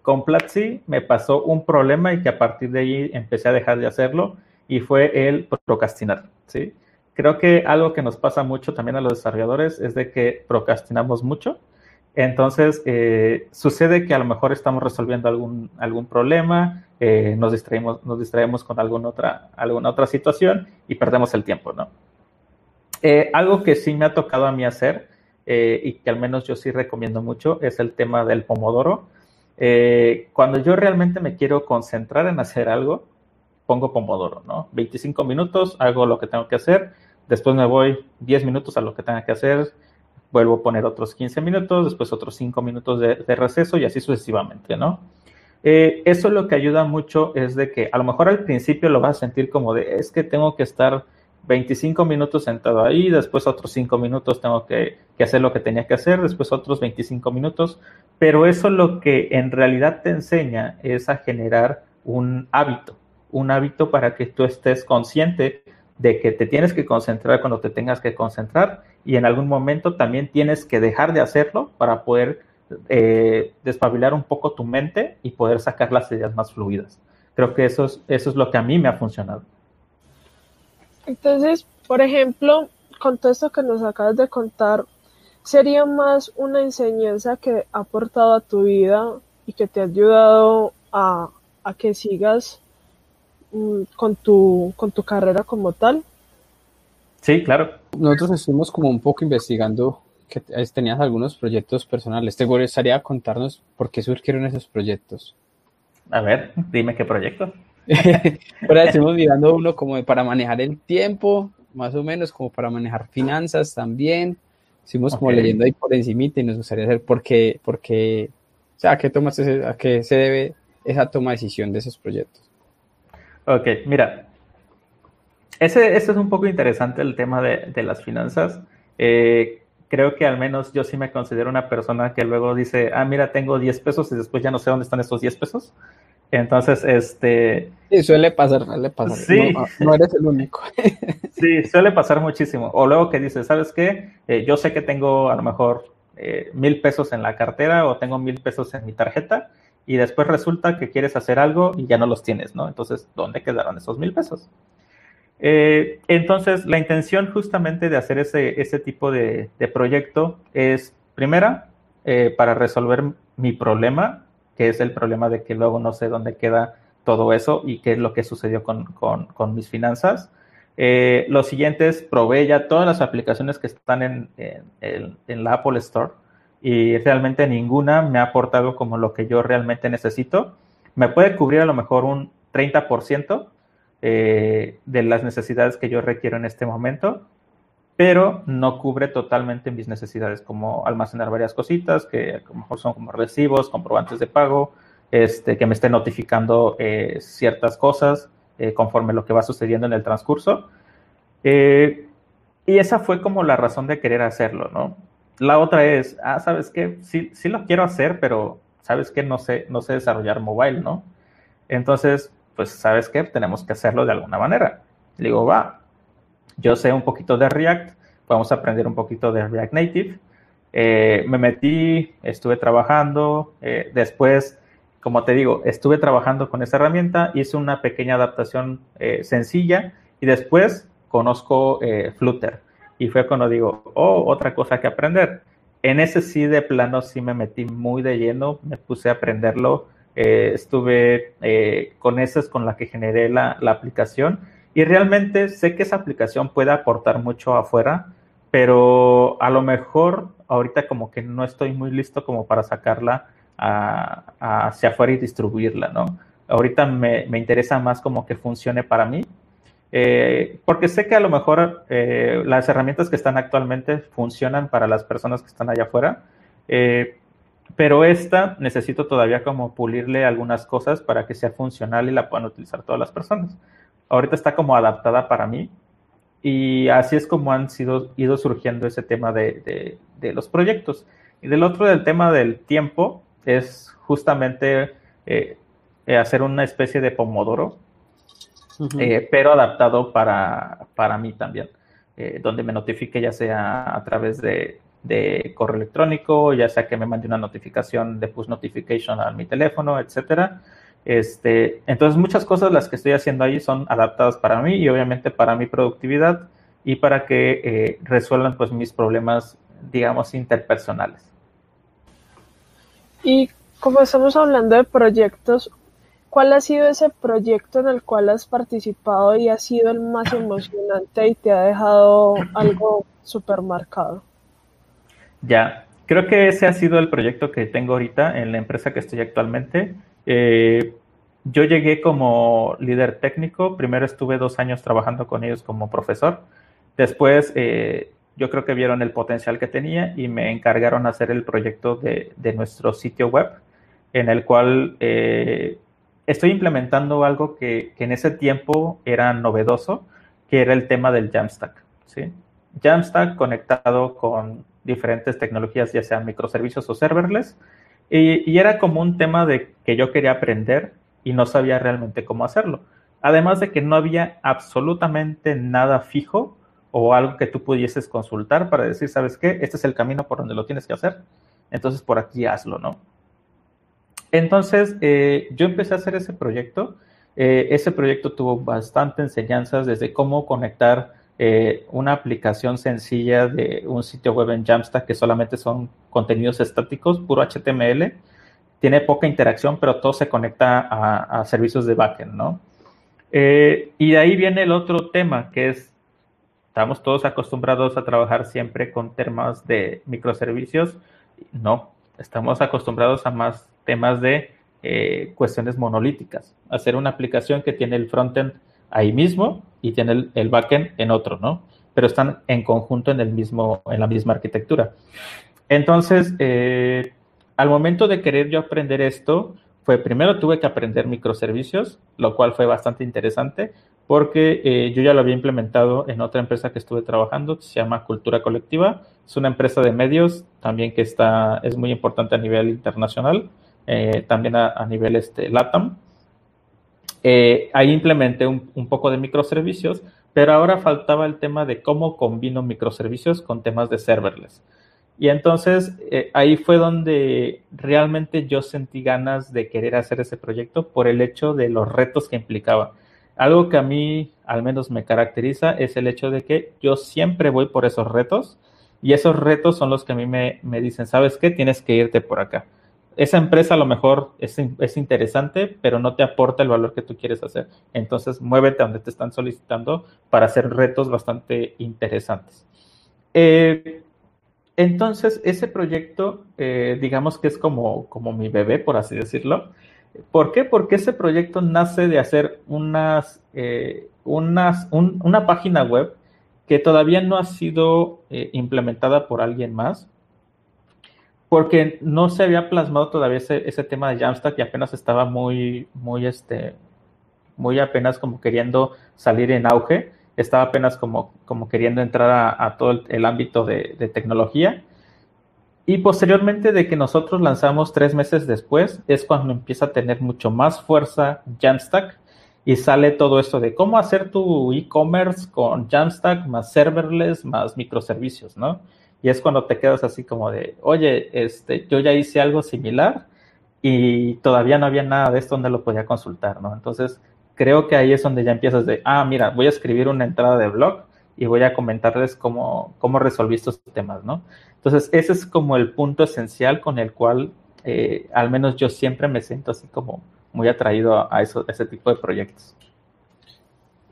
con Platzi me pasó un problema y que a partir de ahí empecé a dejar de hacerlo y fue el procrastinar, ¿sí? Creo que algo que nos pasa mucho también a los desarrolladores es de que procrastinamos mucho. Entonces, eh, sucede que a lo mejor estamos resolviendo algún, algún problema, eh, nos, distraemos, nos distraemos con alguna otra, alguna otra situación y perdemos el tiempo, ¿no? Eh, algo que sí me ha tocado a mí hacer y que al menos yo sí recomiendo mucho es el tema del pomodoro. cuando yo realmente me quiero concentrar en hacer algo, pongo pomodoro, ¿no? 25 minutos, hago lo que tengo que hacer, después me voy 10 minutos a lo que tenga que hacer, vuelvo a poner otros 15 minutos, después otros 5 minutos de, receso y así sucesivamente, ¿no? Eh, eso lo que ayuda mucho es de que a lo mejor al principio lo vas a sentir como de, es que tengo que estar 25 minutos sentado ahí, después otros 5 minutos tengo que, que, hacer lo que tenía que hacer, después otros 25 minutos, pero eso lo que en realidad te enseña es a generar un hábito, un hábito para que tú estés consciente de que te tienes que concentrar cuando te tengas que concentrar y en algún momento también tienes que dejar de hacerlo para poder eh, despabilar un poco tu mente y poder sacar las ideas más fluidas. Creo que eso es, eso es lo que a mí me ha funcionado. Entonces, por ejemplo, con todo esto que nos acabas de contar, ¿sería más una enseñanza que ha aportado a tu vida y que te ha ayudado a, a que sigas con tu, con tu carrera como tal? Sí, claro. Nosotros estuvimos como un poco investigando que tenías algunos proyectos personales. ¿Te gustaría contarnos por qué surgieron esos proyectos? A ver, dime qué proyecto. [LAUGHS] Ahora estamos mirando uno como para manejar el tiempo, más o menos, como para manejar finanzas también. Estuvimos como leyendo ahí por encima y nos gustaría saber por qué, porque, o sea, ¿a qué, tomas ¿a qué se debe esa toma de decisión de esos proyectos? Ok, mira, ese, ese es un poco interesante el tema de, de las finanzas. Eh, creo que al menos yo sí me considero una persona que luego dice, ah, mira, tengo 10 pesos y después ya no sé dónde están esos 10 pesos. Entonces, este... Sí, suele pasar, suele pasar. Sí. No, eres el único. [LAUGHS] sí, suele pasar muchísimo. O luego que dices, ¿sabes qué? Eh, yo sé que tengo a lo mejor eh, mil pesos en la cartera o tengo mil pesos en mi tarjeta y después resulta que quieres hacer algo y ya no los tienes, ¿no? Entonces, ¿dónde quedaron esos mil pesos? Eh, entonces, la intención justamente de hacer ese, ese tipo de, proyecto es, primera, eh, para resolver mi problema, que es el problema de que luego no sé dónde queda todo eso y qué es lo que sucedió con, mis finanzas. Eh, lo siguiente es, probé ya todas las aplicaciones que están en, en la Apple Store y realmente ninguna me ha aportado como lo que yo realmente necesito. Me puede cubrir a lo mejor un 30%, eh, de las necesidades que yo requiero en este momento, pero no cubre totalmente mis necesidades, como almacenar varias cositas, que a lo mejor son como recibos, comprobantes de pago, este, que me esté notificando eh, ciertas cosas eh, conforme lo que va sucediendo en el transcurso. y esa fue como la razón de querer hacerlo, ¿no? La otra es, ah, ¿sabes qué? Sí, sí lo quiero hacer, pero ¿sabes qué? No sé, no sé desarrollar mobile, ¿no? Entonces, pues sabes qué, tenemos que hacerlo de alguna manera. Le digo, va, yo sé un poquito de React, a aprender un poquito de React Native. Eh, me metí, estuve trabajando, eh, después, como te digo, estuve trabajando con esa herramienta, hice una pequeña adaptación eh, sencilla y después conozco Flutter. Y fue cuando digo, oh, otra cosa que aprender. En ese sí de plano sí me metí muy de lleno, me puse a aprenderlo eh, estuve eh, con esas con la que generé la, aplicación y realmente sé que esa aplicación puede aportar mucho afuera, pero a lo mejor ahorita como que no estoy muy listo como para sacarla hacia afuera y distribuirla, ¿no? Ahorita me, interesa más como que funcione para mí, eh, porque sé que a lo mejor las herramientas que están actualmente funcionan para las personas que están allá afuera, pero esta necesito todavía como pulirle algunas cosas para que sea funcional y la puedan utilizar todas las personas. Ahorita está como adaptada para mí y así es como han sido, ido surgiendo ese tema de, los proyectos. Y del otro, del tema del tiempo, es justamente eh, hacer una especie de pomodoro, eh, pero adaptado para, para mí también, eh, donde me notifique ya sea a través de de correo electrónico, ya sea que me mande una notificación de push notification a mi teléfono, etcétera. Este, entonces muchas cosas las que estoy haciendo ahí son adaptadas para mí y obviamente para mi productividad y para que eh, resuelvan pues mis problemas, digamos, interpersonales. Y como estamos hablando de proyectos, ¿cuál ha sido ese proyecto en el cual has participado y ha sido el más emocionante y te ha dejado algo súper marcado? Ya, creo que ese ha sido el proyecto que tengo ahorita en la empresa que estoy actualmente. Eh, yo llegué como líder técnico, primero estuve dos años trabajando con ellos como profesor, después eh, yo creo que vieron el potencial que tenía y me encargaron hacer el proyecto de, nuestro sitio web, en el cual eh, estoy implementando algo que, en ese tiempo era novedoso, que era el tema del Jamstack. ¿sí? Jamstack conectado con diferentes tecnologías, ya sean microservicios o serverless, y, era como un tema de que yo quería aprender y no sabía realmente cómo hacerlo. Además de que no había absolutamente nada fijo o algo que tú pudieses consultar para decir, ¿sabes qué? Este es el camino por donde lo tienes que hacer. Entonces por aquí hazlo, ¿no? Entonces eh, yo empecé a hacer ese proyecto. Eh, ese proyecto tuvo bastante enseñanzas desde cómo conectar eh, una aplicación sencilla de un sitio web en Jamstack que solamente son contenidos estáticos, puro HTML. Tiene poca interacción, pero todo se conecta a, servicios de backend, ¿no? Y de ahí viene el otro tema, que es, estamos todos acostumbrados a trabajar siempre con temas de microservicios. No, estamos acostumbrados a más temas de eh, cuestiones monolíticas, hacer una aplicación que tiene el frontend ahí mismo y tiene el, el, backend en otro, ¿no? Pero están en conjunto en, el mismo, en la misma arquitectura. Entonces, eh, al momento de querer yo aprender esto, fue primero tuve que aprender microservicios, lo cual fue bastante interesante porque eh, yo ya lo había implementado en otra empresa que estuve trabajando, se llama Cultura Colectiva. Es una empresa de medios también que está, es muy importante a nivel internacional, eh, también a, a, nivel este, LATAM. Eh, ahí implementé un, un, poco de microservicios, pero ahora faltaba el tema de cómo combino microservicios con temas de serverless. Y entonces eh, ahí fue donde realmente yo sentí ganas de querer hacer ese proyecto por el hecho de los retos que implicaba. Algo que a mí al menos me caracteriza es el hecho de que yo siempre voy por esos retos y esos retos son los que a mí me, me dicen, ¿sabes qué? Tienes que irte por acá. Esa empresa a lo mejor es, es, interesante, pero no te aporta el valor que tú quieres hacer. Entonces, muévete a donde te están solicitando para hacer retos bastante interesantes. Eh, entonces, ese proyecto, eh, digamos que es como, como mi bebé, por así decirlo. ¿Por qué? Porque ese proyecto nace de hacer unas, eh, unas un, una página web que todavía no ha sido implementada por alguien más, porque no se había plasmado todavía ese, ese, tema de Jamstack y apenas estaba muy, muy, este, muy apenas como queriendo salir en auge estaba apenas como, como queriendo entrar a, a todo el, el ámbito de, de, tecnología. Y posteriormente de que nosotros lanzamos tres meses después, es cuando empieza a tener mucho más fuerza Jamstack y sale todo esto de cómo hacer tu e-commerce con Jamstack más serverless más microservicios, ¿no? Y es cuando te quedas así como de, oye, este, yo ya hice algo similar y todavía no había nada de esto donde lo podía consultar, ¿no? Entonces, creo que ahí es donde ya empiezas de, ah, mira, voy a escribir una entrada de blog y voy a comentarles cómo, cómo resolví estos temas, ¿no? Entonces, ese es como el punto esencial con el cual, eh, al menos yo siempre me siento así como muy atraído a, eso, a ese tipo de proyectos.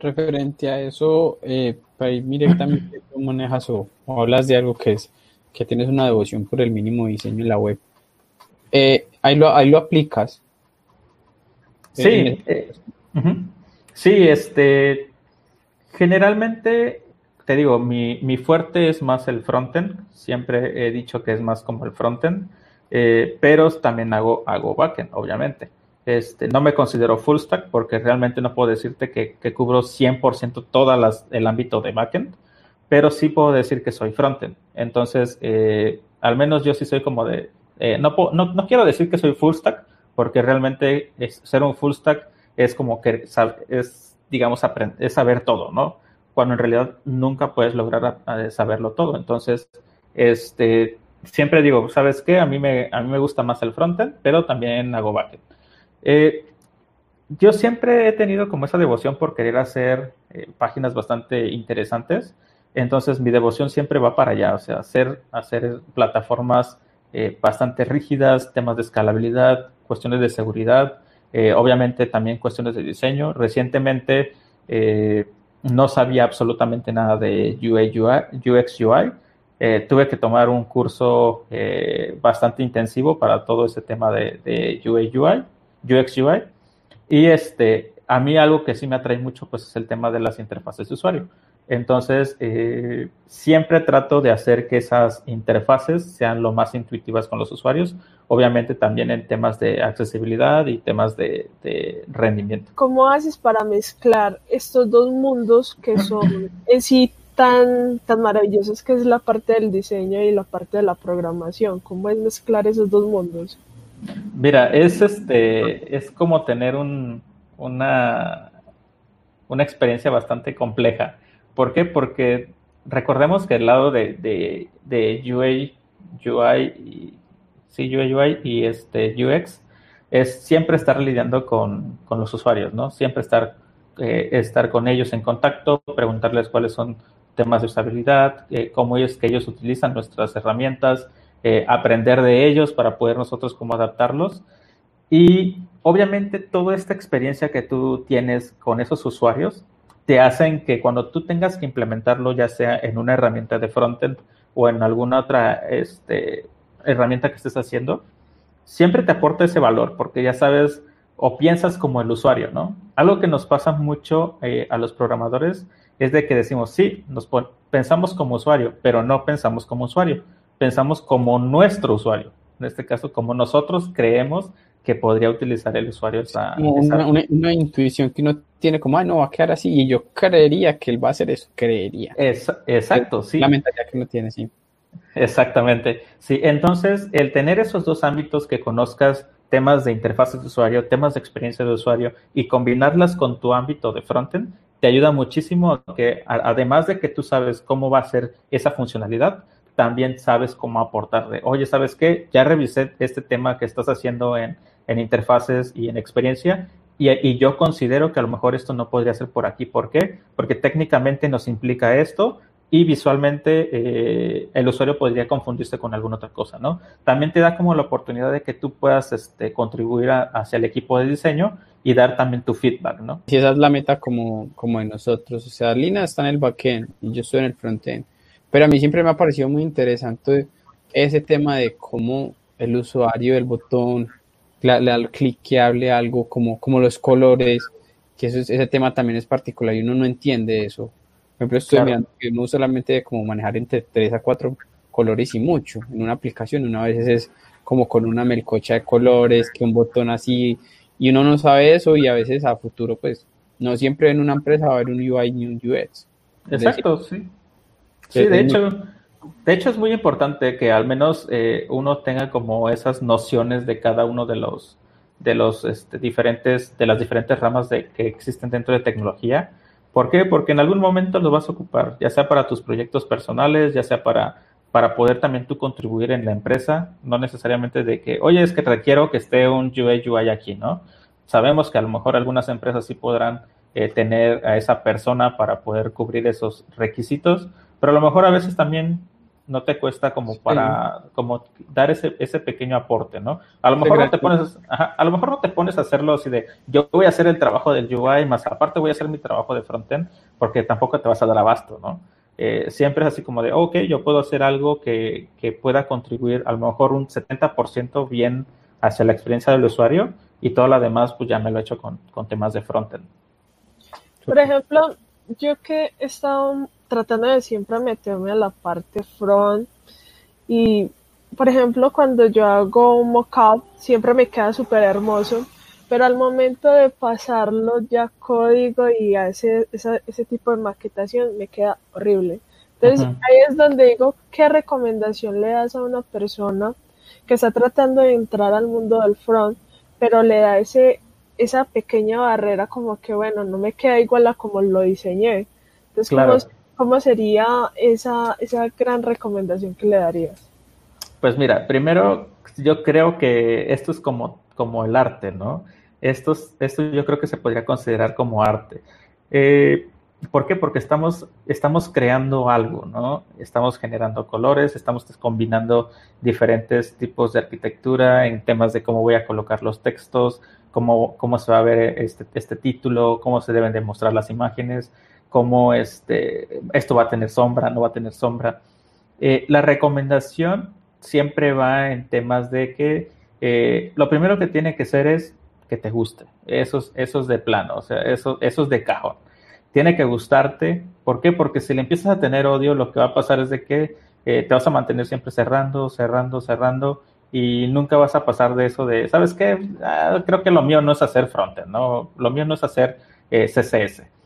Referente a eso, eh, para ir directamente, ¿cómo manejas o, o, hablas de algo que es que tienes una devoción por el mínimo diseño en la web? Eh, ahí, lo, ahí lo aplicas. Sí, eh, Uh -huh. Sí, este, generalmente, te digo, mi, mi, fuerte es más el frontend, siempre he dicho que es más como el frontend, eh, pero también hago, hago backend, obviamente. Este, no me considero full stack porque realmente no puedo decirte que, que cubro 100% todo el ámbito de backend, pero sí puedo decir que soy frontend. Entonces, eh, al menos yo sí soy como de, eh, no, no, no, quiero decir que soy full stack porque realmente es, ser un full stack es como que es, digamos, es saber todo, ¿no? Cuando en realidad nunca puedes lograr saberlo todo. Entonces, este, siempre digo, ¿sabes qué? A mí me, a mí me gusta más el frontend, pero también hago backend. Eh, yo siempre he tenido como esa devoción por querer hacer eh, páginas bastante interesantes. Entonces, mi devoción siempre va para allá, o sea, hacer, hacer plataformas eh, bastante rígidas, temas de escalabilidad, cuestiones de seguridad, obviamente también cuestiones de diseño. Recientemente no sabía absolutamente nada de UI, UX UI. Tuve que tomar un curso bastante intensivo para todo ese tema de, de UI, UX UI. Y este, a mí algo que sí me atrae mucho pues es el tema de las interfaces de usuario. Entonces, eh, siempre trato de hacer que esas interfaces sean lo más intuitivas con los usuarios, obviamente también en temas de accesibilidad y temas de, de rendimiento. ¿Cómo haces para mezclar estos dos mundos que son [CLEARS THROAT] en sí tan, tan maravillosos, que es la parte del diseño y la parte de la programación? ¿Cómo es mezclar esos dos mundos? Mira, es, este, es como tener un, una, una experiencia bastante compleja ¿Por qué? Porque recordemos que el lado de, de, de UI, UI y, sí, UI, UI y este UX es siempre estar lidiando con, con los usuarios, ¿no? Siempre estar, eh, estar con ellos en contacto, preguntarles cuáles son temas de usabilidad, eh, cómo es que ellos utilizan nuestras herramientas, eh, aprender de ellos para poder nosotros cómo adaptarlos. Y obviamente toda esta experiencia que tú tienes con esos usuarios te hacen que cuando tú tengas que implementarlo, ya sea en una herramienta de frontend o en alguna otra este, herramienta que estés haciendo, siempre te aporta ese valor porque ya sabes o piensas como el usuario, ¿no? Algo que nos pasa mucho eh, a los programadores es de que decimos, sí, nos pensamos como usuario, pero no pensamos como usuario, pensamos como nuestro usuario. En este caso, como nosotros creemos que podría utilizar el usuario esa, una, intuición que uno tiene como, ah, no, va a quedar así, y yo creería que él va a hacer eso, creería. exacto, sí. La mentalidad que uno tiene, sí. Exactamente. Sí, entonces el tener esos dos ámbitos que conozcas temas de interfaces de usuario, temas de experiencia de usuario y combinarlas con tu ámbito de frontend, te ayuda muchísimo que además de que tú sabes cómo va a ser esa funcionalidad, también sabes cómo aportarle. Oye, ¿sabes qué? Ya revisé este tema que estás haciendo en, en interfaces y en experiencia y, y, yo considero que a lo mejor esto no podría ser por aquí. ¿Por qué? Porque técnicamente nos implica esto, y visualmente eh, el usuario podría confundirse con alguna otra cosa, ¿no? También te da como la oportunidad de que tú puedas este, contribuir hacia el equipo de diseño y dar también tu feedback, ¿no? Y esa es la meta como, como de nosotros, o sea, Lina está en el backend y yo estoy en el frontend, pero a mí siempre me ha parecido muy interesante ese tema de cómo el usuario del botón le, da el clic que hable algo, como, como los colores, que eso ese tema también es particular y uno no entiende eso por ejemplo, estoy mirando que no solamente como manejar entre 3 a 4 colores y mucho en una aplicación, una vez es como con una melcocha de colores, que un botón así, y uno no sabe eso y a veces a futuro pues no siempre en una empresa va a haber un UI ni un UX. Exacto, sí. Sí, de hecho, de hecho es muy importante que al menos eh, uno tenga como esas nociones de cada uno de los de los este, diferentes de las diferentes ramas de que existen dentro de tecnología ¿Por qué? Porque en algún momento lo vas a ocupar, ya sea para tus proyectos personales, ya sea para, para poder también tú contribuir en la empresa, no necesariamente de que, oye, es que requiero que esté un UI UI aquí, ¿no? Sabemos que a lo mejor algunas empresas sí podrán eh, tener a esa persona para poder cubrir esos requisitos, pero a lo mejor a veces también no te cuesta como para como dar ese, ese pequeño aporte, ¿no? A lo mejor no te pones, a lo mejor no te pones a hacerlo así de yo voy a hacer el trabajo del UI, más aparte voy a hacer mi trabajo de frontend, porque tampoco te vas a dar abasto, ¿no? Eh, siempre es así como de, ok, yo puedo hacer algo que, que pueda contribuir a lo mejor un 70% bien hacia la experiencia del usuario y todo lo demás pues ya me lo he hecho con, con temas de frontend. Por ejemplo, yo que he estado tratando de siempre meterme a la parte front. Y por ejemplo cuando yo hago un mockup siempre me queda súper hermoso. Pero al momento de pasarlo ya código y a ese, ese tipo de maquetación me queda horrible. Entonces ahí es donde digo qué recomendación le das a una persona que está tratando de entrar al mundo del front pero le da ese esa pequeña barrera como que bueno no me queda igual a como lo diseñé entonces claro. ¿Cómo sería esa, esa gran recomendación que le darías? Pues mira, primero yo creo que esto es como, como el arte, ¿no? Esto, esto yo creo que se podría considerar como arte. Eh, ¿Por qué? Porque estamos, estamos creando algo, ¿no? Estamos generando colores, estamos combinando diferentes tipos de arquitectura en temas de cómo voy a colocar los textos, cómo, cómo se va a ver este, este título, cómo se deben demostrar las imágenes cómo este, esto va a tener sombra, no va a tener sombra. Eh, la recomendación siempre va en temas de que eh, lo primero que tiene que ser es que te guste. Eso, es de plano, o sea, eso, eso es de cajón. Tiene que gustarte. ¿Por qué? Porque si le empiezas a tener odio, lo que va a pasar es de que eh, te vas a mantener siempre cerrando, cerrando, cerrando y nunca vas a pasar de eso de, ¿sabes qué? Ah, creo que lo mío no es hacer frontend, ¿no? Lo mío no es hacer CSS.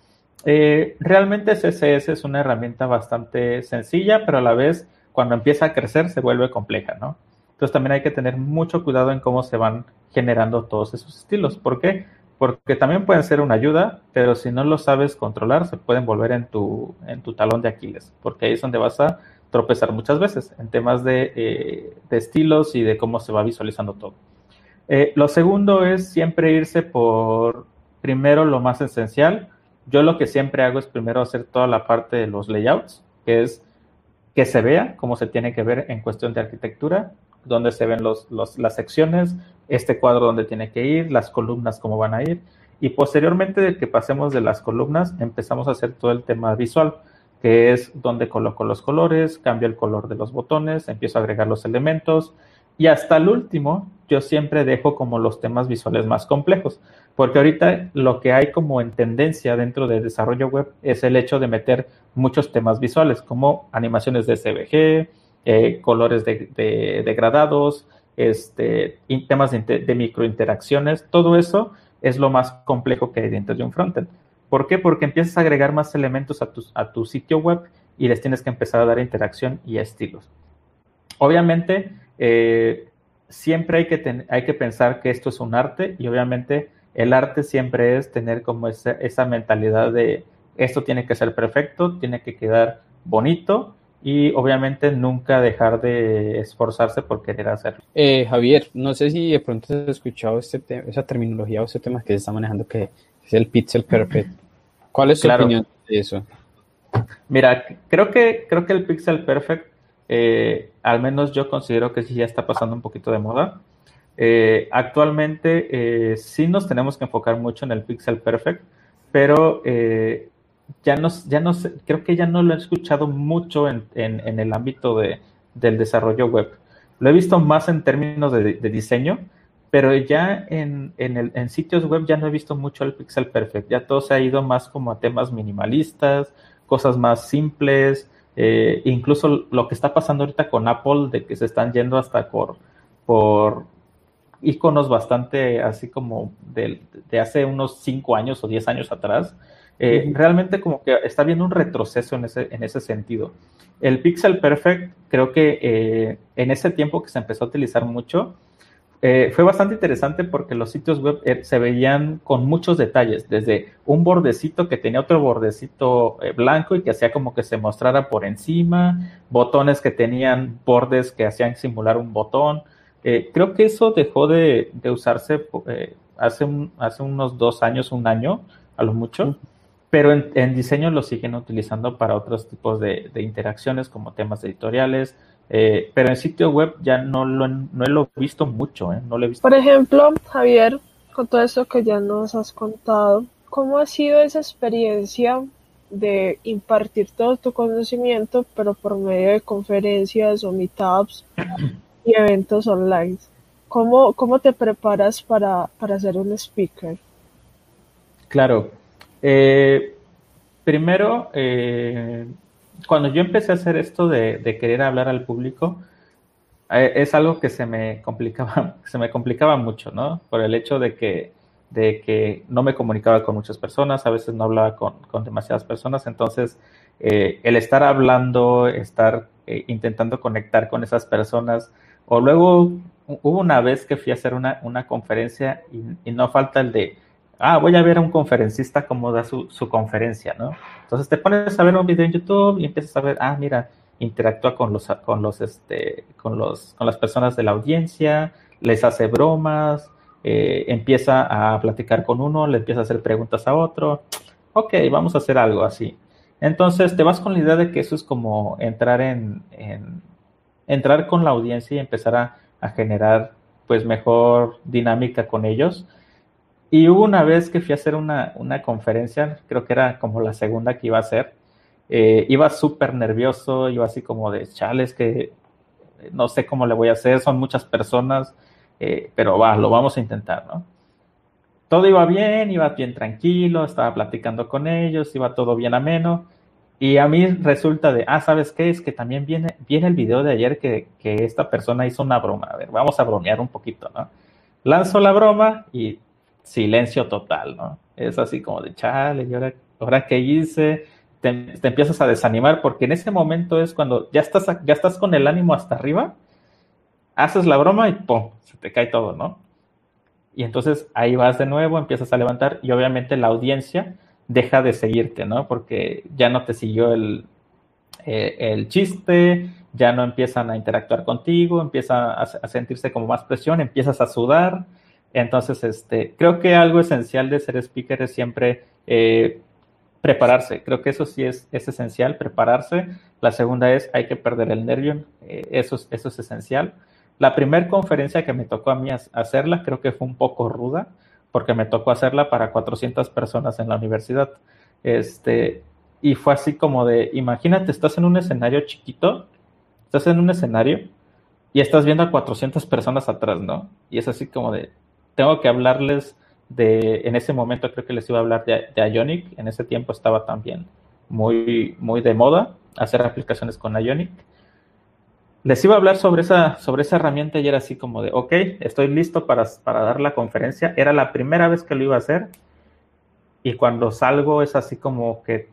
Eh, realmente CSS es una herramienta bastante sencilla, pero a la vez cuando empieza a crecer se vuelve compleja, ¿no? Entonces también hay que tener mucho cuidado en cómo se van generando todos esos estilos. ¿Por qué? Porque también pueden ser una ayuda, pero si no lo sabes controlar, se pueden volver en tu, en tu talón de Aquiles, porque ahí es donde vas a tropezar muchas veces en temas de, eh, estilos y de cómo se va visualizando todo. Eh, lo segundo es siempre irse por primero lo más esencial, yo lo que siempre hago es primero hacer toda la parte de los layouts, que es que se vea como se tiene que ver en cuestión de arquitectura, donde se ven los, las secciones, este cuadro donde tiene que ir, las columnas cómo van a ir. Y posteriormente de que pasemos de las columnas, empezamos a hacer todo el tema visual, que es donde coloco los colores, cambio el color de los botones, empiezo a agregar los elementos, Y hasta el último, yo siempre dejo como los temas visuales más complejos, porque ahorita lo que hay como en tendencia dentro del desarrollo web es el hecho de meter muchos temas visuales, como animaciones de CBG, eh, colores de, degradados, este, temas de, de microinteracciones, todo eso es lo más complejo que hay dentro de un frontend. ¿Por qué? Porque empiezas a agregar más elementos a tu, a tu sitio web y les tienes que empezar a dar interacción y estilos. Obviamente, eh, siempre hay que, hay que pensar que esto es un arte y obviamente el arte siempre es tener como esa, esa mentalidad de esto tiene que ser perfecto, tiene que quedar bonito y obviamente nunca dejar de esforzarse por querer hacerlo. Eh, Javier, no sé si de pronto has escuchado este esa terminología o ese tema que se está manejando que es el pixel perfect. ¿Cuál es tu opinión de eso? Mira, creo que, creo que el Pixel Perfect, eh, al menos yo considero que sí ya está pasando un poquito de moda. Eh, actualmente eh, sí nos tenemos que enfocar mucho en el Pixel Perfect, pero ya no, ya no creo que ya no lo he escuchado mucho en, el ámbito de, del desarrollo web. Lo he visto más en términos de, diseño, pero ya en, en, sitios web ya no he visto mucho el pixel perfect, ya todo se ha ido más como a temas minimalistas, cosas más simples, eh, incluso lo que está pasando ahorita con Apple, de que se están yendo hasta por, por iconos bastante así como de, hace unos 5 años o 10 años atrás, eh, realmente como que está viendo un retroceso en ese, en ese sentido. El Pixel Perfect, creo que eh, en ese tiempo que se empezó a utilizar mucho, eh, fue bastante interesante porque los sitios web eh, se veían con muchos detalles, desde un bordecito que tenía otro bordecito eh, blanco y que hacía como que se mostrara por encima, botones que tenían bordes que hacían simular un botón. creo que eso dejó de, usarse hace, hace unos dos años, un año, a lo mucho, pero en, diseño lo siguen utilizando para otros tipos de interacciones como temas editoriales, eh, pero en sitio web ya no lo, no lo he visto mucho, ¿eh? no lo he visto. Por ejemplo, Javier, con todo esto que ya nos has contado, ¿cómo ha sido esa experiencia de impartir todo tu conocimiento, pero por medio de conferencias o meetups y eventos online? ¿Cómo, cómo te preparas para, para ser un speaker? Claro. Eh, primero, eh, cuando yo empecé a hacer esto de, querer hablar al público, eh, es algo que se me complicaba, [LAUGHS] se me complicaba mucho, ¿no? Por el hecho de que, de que no me comunicaba con muchas personas, a veces no hablaba con, demasiadas personas, entonces eh, el estar hablando, estar eh, intentando conectar con esas personas, o luego hubo una vez que fui a hacer una, conferencia y no falta el de ah, voy a ver a un conferencista cómo da su, conferencia, ¿no? Entonces te pones a ver un video en YouTube y empiezas a ver, ah, mira, interactúa con los, con los, este, con los, con las personas de la audiencia, les hace bromas, eh, empieza a platicar con uno, le empieza a hacer preguntas a otro. Ok, vamos a hacer algo así. Entonces te vas con la idea de que eso es como entrar en, entrar con la audiencia y empezar a, a generar pues mejor dinámica con ellos y hubo una vez que fui a hacer una, conferencia, creo que era como la segunda que iba a hacer. Eh, iba súper nervioso, iba así como de chales que no sé cómo le voy a hacer, son muchas personas, eh, pero va, lo vamos a intentar, ¿no? Todo iba bien, iba bien tranquilo, estaba platicando con ellos, iba todo bien ameno. Y a mí resulta de, ah, ¿sabes qué? Es que también viene, viene el video de ayer que, que esta persona hizo una broma. A ver, vamos a bromear un poquito, ¿no? Lanzo la broma y silencio total, ¿no? Es así como de chale, ¿y ahora, ahora qué hice? Te, empiezas a desanimar porque en ese momento es cuando ya estás, ya estás con el ánimo hasta arriba, haces la broma y ¡pum! se te cae todo, ¿no? Y entonces ahí vas de nuevo, empiezas a levantar y obviamente la audiencia deja de seguirte, ¿no? Porque ya no te siguió el, eh, el chiste, ya no empiezan a interactuar contigo, empieza a, a, sentirse como más presión, empiezas a sudar, entonces, este, creo que algo esencial de ser speaker es siempre eh, prepararse. Creo que eso sí es, es, esencial, prepararse. La segunda es, hay que perder el nervio. Eh, eso, es, eso es esencial. La primera conferencia que me tocó a mí hacerla, creo que fue un poco ruda, porque me tocó hacerla para 400 personas en la universidad. Este, y fue así como de, imagínate, estás en un escenario chiquito, estás en un escenario y estás viendo a 400 personas atrás, ¿no? Y es así como de, tengo que hablarles de, en ese momento creo que les iba a hablar de, de Ionic, en ese tiempo estaba también muy, muy de moda hacer aplicaciones con Ionic. Les iba a hablar sobre esa, sobre esa herramienta y era así como de, ok, estoy listo para, para dar la conferencia. Era la primera vez que lo iba a hacer y cuando salgo es así como que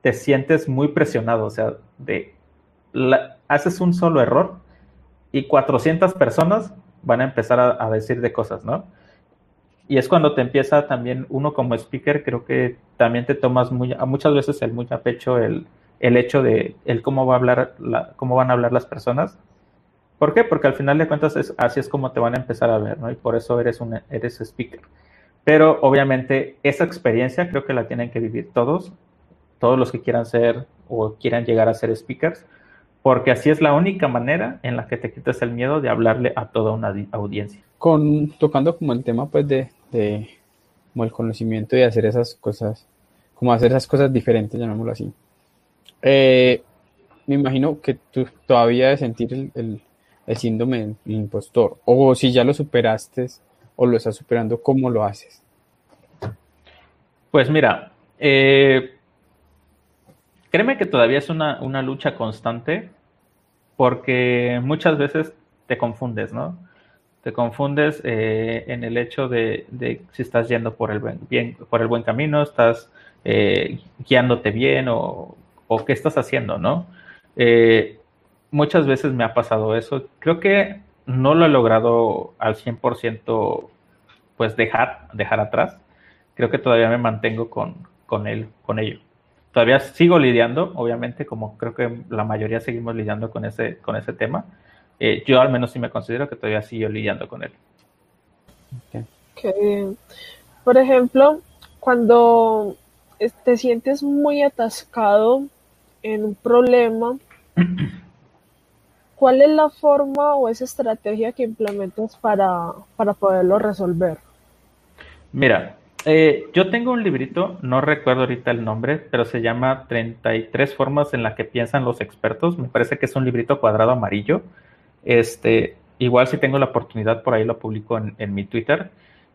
te sientes muy presionado, o sea, de haces un solo error y 400 personas van a empezar a, decir de cosas, ¿no? Y es cuando te empieza también uno como speaker, creo que también te tomas muy, muchas veces el muy a pecho el, el hecho de el cómo va a hablar la, cómo van a hablar las personas. ¿Por qué? Porque al final de cuentas es, así es como te van a empezar a ver, ¿no? Y por eso eres un eres speaker. Pero obviamente esa experiencia creo que la tienen que vivir todos, todos los que quieran ser o quieran llegar a ser speakers, porque así es la única manera en la que te quitas el miedo de hablarle a toda una audiencia. Con, tocando como el tema pues de, de como el conocimiento y hacer esas cosas, como hacer esas cosas diferentes, llamémoslo así. Eh, me imagino que tú todavía de sentir el, el, el síndrome del impostor, o si ya lo superaste o lo estás superando, ¿cómo lo haces? Pues mira, eh, créeme que todavía es una, una, lucha constante porque muchas veces te confundes, ¿no? Te confundes eh, en el hecho de, si estás yendo por el buen, bien, por el buen camino, estás eh, guiándote bien o, qué estás haciendo, ¿no? Eh, muchas veces me ha pasado eso. Creo que no lo he logrado al 100% pues dejar, dejar atrás. Creo que todavía me mantengo con, él, con ello todavía sigo lidiando, obviamente, como creo que la mayoría seguimos lidiando con ese, con ese tema. Eh, yo al menos sí me considero que todavía sigo lidiando con él. Okay. Por ejemplo, cuando te sientes muy atascado en un problema, [CLEARS THROAT] ¿cuál es la forma o esa estrategia que implementas para, para poderlo resolver? Mira, eh, yo tengo un librito, no recuerdo ahorita el nombre, pero se llama 33 formas en las que piensan los expertos. Me parece que es un librito cuadrado amarillo. Este, igual si tengo la oportunidad, por ahí lo publico en, en mi Twitter.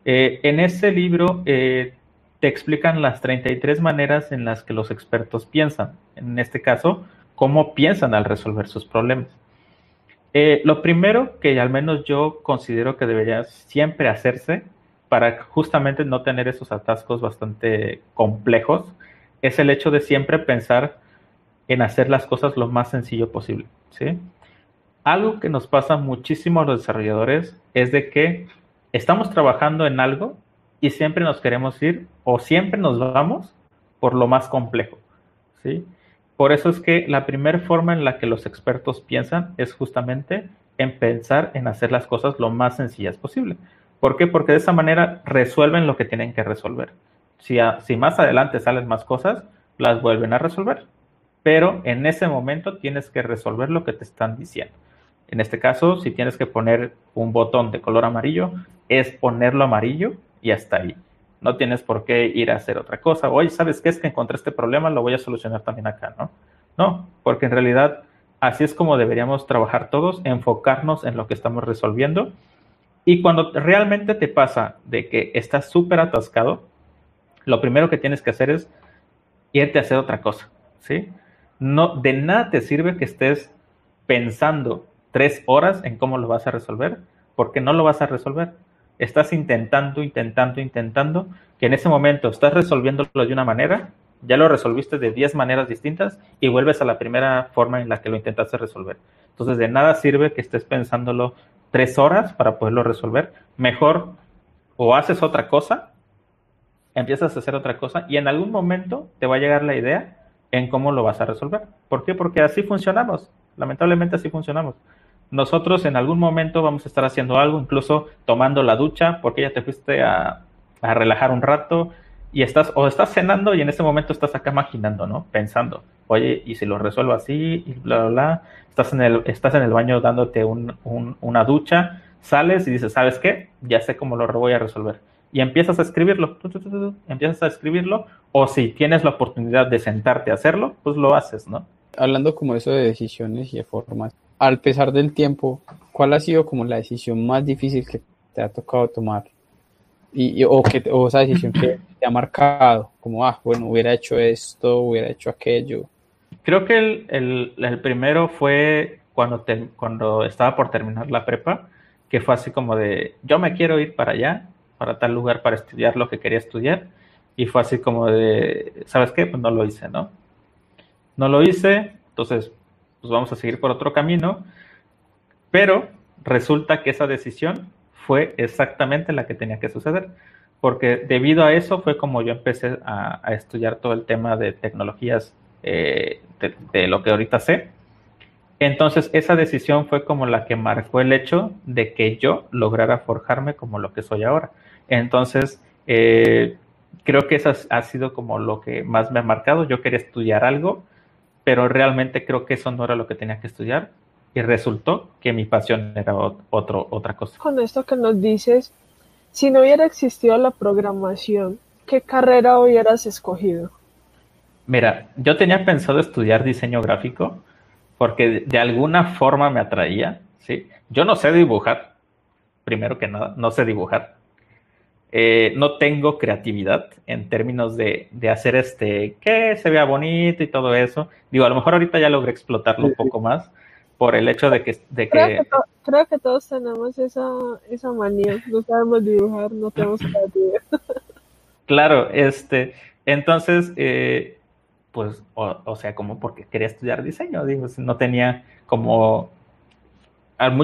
Eh, en ese libro eh, te explican las 33 maneras en las que los expertos piensan. En este caso, cómo piensan al resolver sus problemas. Eh, lo primero que al menos yo considero que debería siempre hacerse para justamente no tener esos atascos bastante complejos, es el hecho de siempre pensar en hacer las cosas lo más sencillo posible. ¿sí? Algo que nos pasa muchísimo a los desarrolladores es de que estamos trabajando en algo y siempre nos queremos ir o siempre nos vamos por lo más complejo. ¿sí? Por eso es que la primera forma en la que los expertos piensan es justamente en pensar en hacer las cosas lo más sencillas posible. ¿Por qué? Porque de esa manera resuelven lo que tienen que resolver. Si, más adelante salen más cosas, las vuelven a resolver. Pero en ese momento tienes que resolver lo que te están diciendo. En este caso, si tienes que poner un botón de color amarillo, es ponerlo amarillo y hasta ahí. No tienes por qué ir a hacer otra cosa. Oye, ¿sabes qué? Es que encontré este problema, lo voy a solucionar también acá, ¿no? No, porque en realidad así es como deberíamos trabajar todos, enfocarnos en lo que estamos resolviendo y cuando realmente te pasa de que estás súper atascado, lo primero que tienes que hacer es irte a hacer otra cosa, ¿sí? No, de nada te sirve que estés pensando tres horas en cómo lo vas a resolver, porque no lo vas a resolver. Estás intentando, intentando, intentando, que en ese momento estás resolviéndolo de una manera, ya lo resolviste de 10 maneras distintas y vuelves a la primera forma en la que lo intentaste resolver. Entonces, de nada sirve que estés pensándolo tres horas para poderlo resolver. Mejor o haces otra cosa, empiezas a hacer otra cosa y en algún momento te va a llegar la idea en cómo lo vas a resolver. ¿Por qué? Porque así funcionamos. Lamentablemente así funcionamos. Nosotros en algún momento vamos a estar haciendo algo, incluso tomando la ducha, porque ya te fuiste a, a relajar un rato y estás, o estás cenando y en ese momento estás acá imaginando, ¿no? Pensando, oye, y si lo resuelvo así, y bla, bla, bla, estás en el, estás en el baño dándote un, un, una ducha, sales y dices, ¿sabes qué? Ya sé cómo lo voy a resolver. Y empiezas a escribirlo, empiezas a escribirlo, o si tienes la oportunidad de sentarte a hacerlo, pues lo haces, ¿no? Hablando como eso de decisiones y de formas, al pesar del tiempo, ¿cuál ha sido como la decisión más difícil que te ha tocado tomar? Y, o, que, o esa decisión que te ha marcado, como, ah, bueno, hubiera hecho esto, hubiera hecho aquello. Creo que el, el, primero fue cuando, te, cuando estaba por terminar la prepa, que fue así como de, yo me quiero ir para allá, para tal lugar, para estudiar lo que quería estudiar. Y fue así como de, ¿sabes qué? Pues no lo hice, ¿no? No lo hice, entonces, pues vamos a seguir por otro camino. Pero resulta que esa decisión fue exactamente la que tenía que suceder, porque debido a eso fue como yo empecé a, estudiar todo el tema de tecnologías eh, de, lo que ahorita sé. Entonces esa decisión fue como la que marcó el hecho de que yo lograra forjarme como lo que soy ahora. Entonces, eh, creo que eso ha sido como lo que más me ha marcado. Yo quería estudiar algo, pero realmente creo que eso no era lo que tenía que estudiar y resultó que mi pasión era otro, otra cosa. Con esto que nos dices, si no hubiera existido la programación, ¿qué carrera hubieras escogido? Mira, yo tenía pensado estudiar diseño gráfico porque de alguna forma me atraía, ¿sí? Yo no sé dibujar, primero que nada, no sé dibujar. Eh, no tengo creatividad en términos de, de, hacer este, que se vea bonito y todo eso. Digo, a lo mejor ahorita ya logré explotarlo un poco más, por el hecho de que... De creo, que... creo, que todos tenemos esa, esa manía, no sabemos dibujar, no tenemos [LAUGHS] creatividad. claro, este, entonces, eh, pues, o, sea, como porque quería estudiar diseño, digo, no tenía como...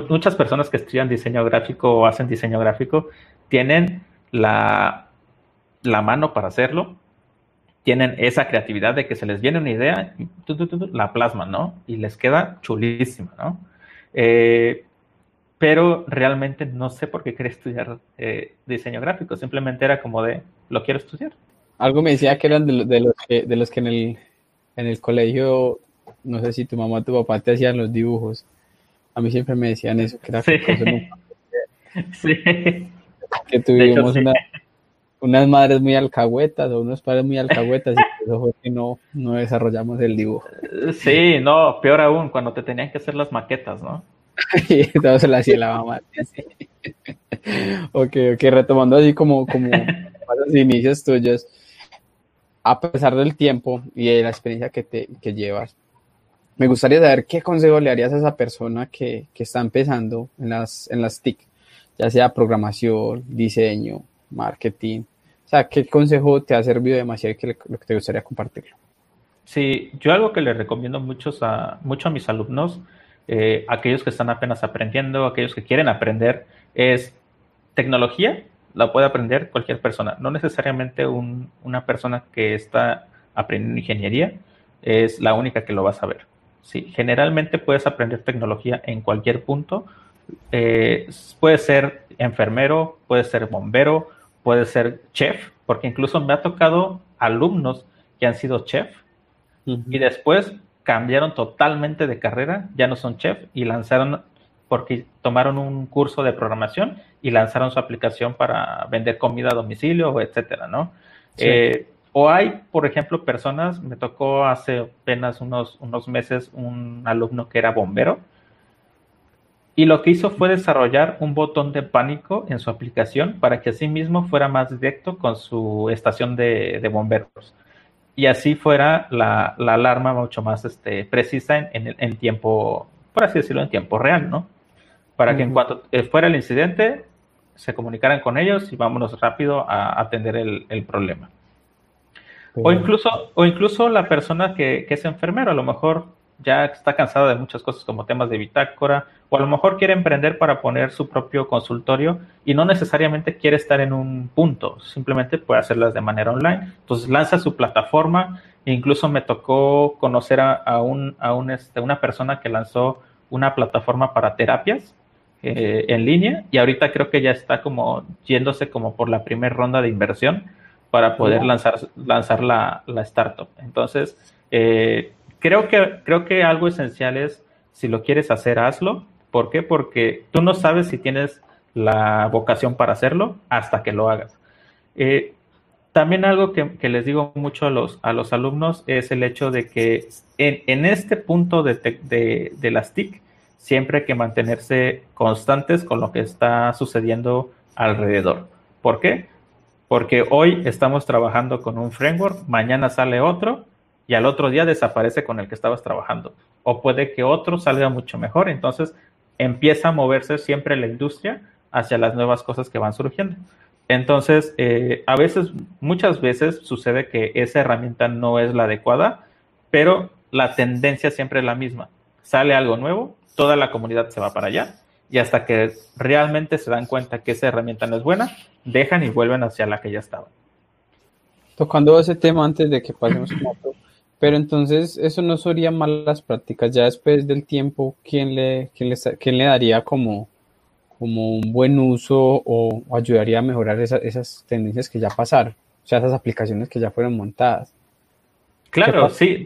muchas personas que estudian diseño gráfico o hacen diseño gráfico tienen la, la mano para hacerlo, tienen esa creatividad de que se les viene una idea, la plasman, ¿no? Y les queda chulísima, ¿no? Eh, pero realmente no sé por qué quería estudiar eh, diseño gráfico, simplemente era como de, lo quiero estudiar. Algo me decía que eran de, los, que, de los que en el, en el colegio, no sé si tu mamá o tu papá te hacían los dibujos. A mí siempre me decían eso, que era sí. [LAUGHS] sí. que tuvimos una, unas madres muy alcahuetas o unos padres muy alcahuetas y eso fue que no, no desarrollamos el dibujo. Sí, no, peor aún, cuando te tenían que hacer las maquetas, ¿no? [LAUGHS] y se la hacía la mamá. [LAUGHS] ok, ok, retomando así como, como los inicios tuyos, a pesar del tiempo y de la experiencia que, te, que llevas, me gustaría saber qué consejo le harías a esa persona que, que está empezando en las, en las TIC, ya sea programación, diseño, marketing. O sea, ¿qué consejo te ha servido demasiado y que, lo que te gustaría compartirlo? Sí, yo algo que le recomiendo mucho a, mucho a mis alumnos, eh, aquellos que están apenas aprendiendo, aquellos que quieren aprender, es tecnología, la puede aprender cualquier persona, no necesariamente una persona que está aprendiendo ingeniería es la única que lo va a saber. Sí, generalmente puedes aprender tecnología en cualquier punto. Eh, puede ser enfermero, puede ser bombero, puede ser chef, porque incluso me ha tocado alumnos que han sido chef y después cambiaron totalmente de carrera, ya no son chef y lanzaron, porque tomaron un curso de programación y lanzaron su aplicación para vender comida a domicilio, etcétera, ¿no? Eh, o hay, por ejemplo, personas, me tocó hace apenas unos, unos meses un alumno que era bombero, y lo que hizo fue desarrollar un botón de pánico en su aplicación para que así mismo fuera más directo con su estación de, bomberos. Y así fuera la, alarma mucho más este, precisa en, en, tiempo, por así decirlo, en tiempo real, ¿no? Para que en cuanto eh, fuera el incidente, se comunicaran con ellos y vámonos rápido a atender el, problema. O incluso, o incluso la persona que, que, es enfermero, a lo mejor ya está cansada de muchas cosas como temas de bitácora, o a lo mejor quiere emprender para poner su propio consultorio y no necesariamente quiere estar en un punto, simplemente puede hacerlas de manera online. Entonces lanza su plataforma, e incluso me tocó conocer a, un, a un, este, una persona que lanzó una plataforma para terapias eh, en línea y ahorita creo que ya está como yéndose como por la primera ronda de inversión para poder lanzar, lanzar la, la startup. Entonces, eh, creo que, creo que algo esencial es, si lo quieres hacer, hazlo. ¿Por qué? Porque tú no sabes si tienes la vocación para hacerlo hasta que lo hagas. Eh, también algo que, les digo mucho a los, a los alumnos es el hecho de que en, este punto de, de, las TIC siempre hay que mantenerse constantes con lo que está sucediendo alrededor. ¿Por qué? Porque hoy estamos trabajando con un framework, mañana sale otro y al otro día desaparece con el que estabas trabajando. O puede que otro salga mucho mejor. Entonces empieza a moverse siempre la industria hacia las nuevas cosas que van surgiendo. Entonces, eh, a veces, muchas veces sucede que esa herramienta no es la adecuada, pero la tendencia siempre es la misma. Sale algo nuevo, toda la comunidad se va para allá y hasta que realmente se dan cuenta que esa herramienta no es buena, dejan y vuelven hacia la que ya estaba. Tocando ese tema antes de que pasemos a otro, pero entonces eso no sería malas prácticas. Ya después del tiempo, ¿quién le, quién le, le daría como, como un buen uso o, ayudaría a mejorar esas tendencias que ya pasaron? O sea, esas aplicaciones que ya fueron montadas. Claro, sí.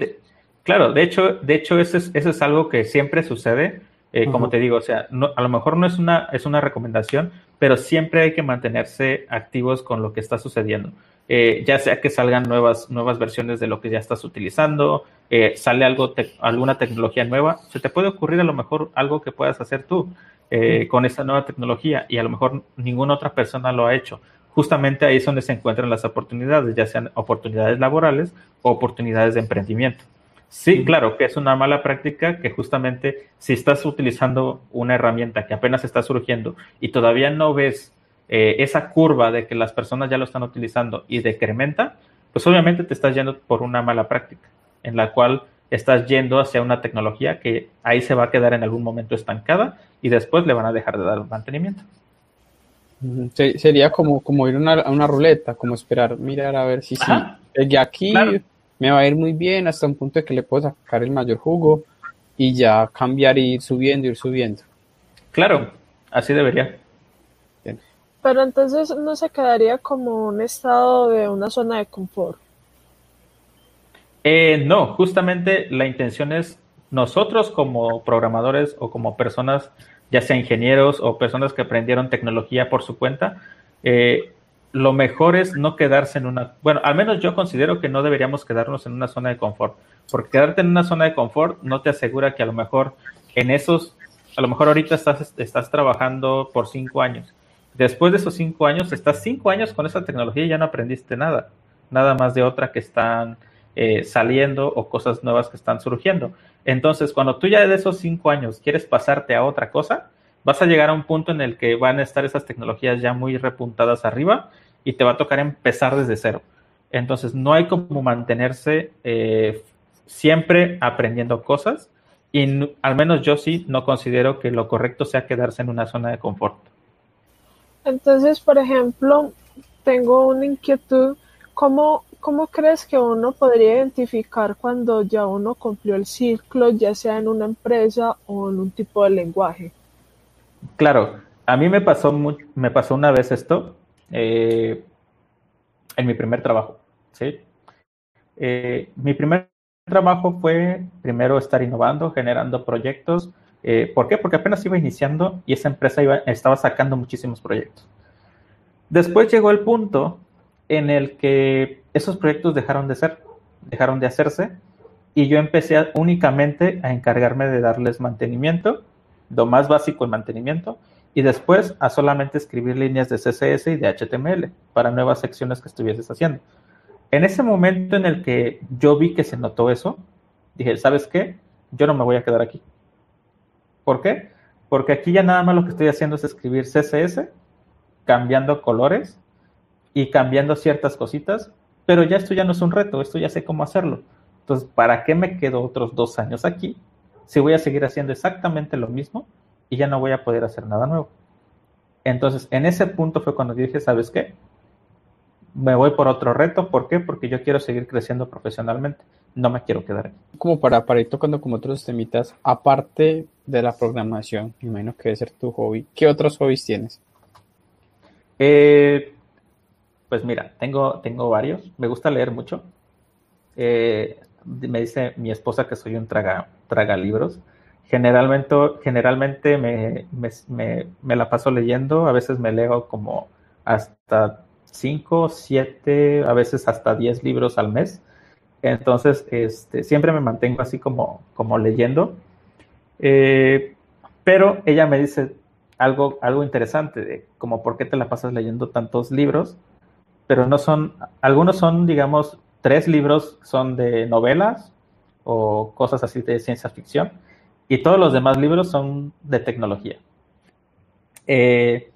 Claro, de hecho, de hecho eso, es, eso es algo que siempre sucede eh, como te digo, o sea, a lo mejor no es una, es una recomendación, pero siempre hay que mantenerse activos con lo que está sucediendo. Eh, ya sea que salgan nuevas, nuevas versiones de lo que ya estás utilizando, eh, sale algo alguna tecnología nueva, se te puede ocurrir a lo mejor algo que puedas hacer tú con esa nueva tecnología y a lo mejor ninguna otra persona lo ha hecho. Justamente ahí es donde se encuentran las oportunidades, ya sean oportunidades laborales o oportunidades de emprendimiento. Sí, claro, que es una mala práctica que justamente si estás utilizando una herramienta que apenas está surgiendo y todavía no ves eh, esa curva de que las personas ya lo están utilizando y decrementa, pues obviamente te estás yendo por una mala práctica, en la cual estás yendo hacia una tecnología que ahí se va a quedar en algún momento estancada y después le van a dejar de dar mantenimiento. sería como, como ir a una ruleta, como esperar, mirar a ver si sí. aquí me va a ir muy bien hasta un punto de que le puedo sacar el mayor jugo y ya cambiar y ir subiendo, ir subiendo. Claro, así debería. Pero entonces no se quedaría como un estado de una zona de confort. Eh, no, justamente la intención es nosotros como programadores o como personas, ya sea ingenieros o personas que aprendieron tecnología por su cuenta, eh, lo mejor es no quedarse en una, bueno, al menos yo considero que no deberíamos quedarnos en una zona de confort, porque quedarte en una zona de confort no te asegura que a lo mejor en esos, a lo mejor ahorita estás, estás trabajando por cinco años. Después de esos cinco años, estás cinco años con esa tecnología y ya no aprendiste nada, nada más de otra que están eh, saliendo o cosas nuevas que están surgiendo. Entonces, cuando tú ya de esos cinco años quieres pasarte a otra cosa, vas a llegar a un punto en el que van a estar esas tecnologías ya muy repuntadas arriba y te va a tocar empezar desde cero. Entonces, no hay como mantenerse eh, siempre aprendiendo cosas y al menos yo sí no considero que lo correcto sea quedarse en una zona de confort. Entonces, por ejemplo, tengo una inquietud, ¿cómo, ¿cómo crees que uno podría identificar cuando ya uno cumplió el ciclo, ya sea en una empresa o en un tipo de lenguaje? Claro, a mí me pasó, me pasó una vez esto eh, en mi primer trabajo. ¿sí? Eh, mi primer trabajo fue primero estar innovando, generando proyectos. Eh, ¿Por qué? Porque apenas iba iniciando y esa empresa estaba sacando muchísimos proyectos. Después llegó el punto en el que esos proyectos dejaron de ser, dejaron de hacerse y yo empecé únicamente a encargarme de darles mantenimiento lo más básico en mantenimiento, y después a solamente escribir líneas de CSS y de HTML para nuevas secciones que estuvieses haciendo. En ese momento en el que yo vi que se notó eso, dije, ¿sabes qué? Yo no me voy a quedar aquí. ¿Por qué? Porque aquí ya nada más lo que estoy haciendo es escribir CSS, cambiando colores y cambiando ciertas cositas, pero ya esto ya no es un reto, esto ya sé cómo hacerlo. Entonces, ¿para qué me quedo otros dos años aquí si voy a seguir haciendo exactamente lo mismo y ya no voy a poder hacer nada nuevo. Entonces, en ese punto fue cuando dije, ¿sabes qué? Me voy por otro reto. ¿Por qué? Porque yo quiero seguir creciendo profesionalmente. No me quiero quedar aquí. Como para, para ir tocando como otros temitas, aparte de la programación, me imagino que debe ser tu hobby, ¿qué otros hobbies tienes? Eh, pues mira, tengo, tengo varios. Me gusta leer mucho. Eh, me dice mi esposa que soy un traga, traga libros. Generalmente, generalmente me, me, me, la paso leyendo, a veces me leo como hasta 5, 7, a veces hasta 10 libros al mes. Entonces, este, siempre me mantengo así como, como leyendo. Eh, pero ella me dice algo, algo interesante, de como por qué te la pasas leyendo tantos libros, pero no son, algunos son, digamos, tres libros son de novelas o cosas así de ciencia ficción, y todos los demás libros son de tecnología. Eh,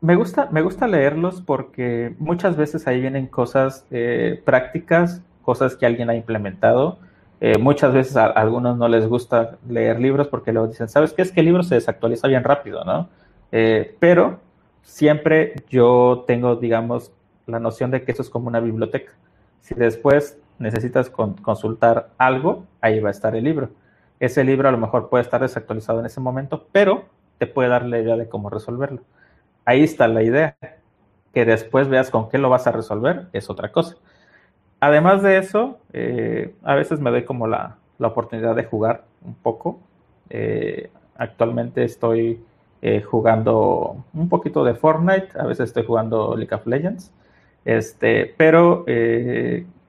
me gusta, me gusta leerlos porque muchas veces ahí vienen cosas eh, prácticas, cosas que alguien ha implementado. Eh, muchas veces a, algunos no les gusta leer libros porque luego dicen, ¿sabes qué? Es que el libro se desactualiza bien rápido, ¿no? Pero siempre yo tengo, digamos, la noción de que eso es como una biblioteca. Si después necesitas consultar algo, ahí va a estar el libro. Ese libro a lo mejor puede estar desactualizado en ese momento, pero te puede dar la idea de cómo resolverlo. Ahí está la idea. Que después veas con qué lo vas a resolver es otra cosa. Además de eso, eh, a veces me doy como la, oportunidad de jugar un poco. Eh, actualmente estoy eh, jugando un poquito de Fortnite, a veces estoy jugando League of Legends, este, pero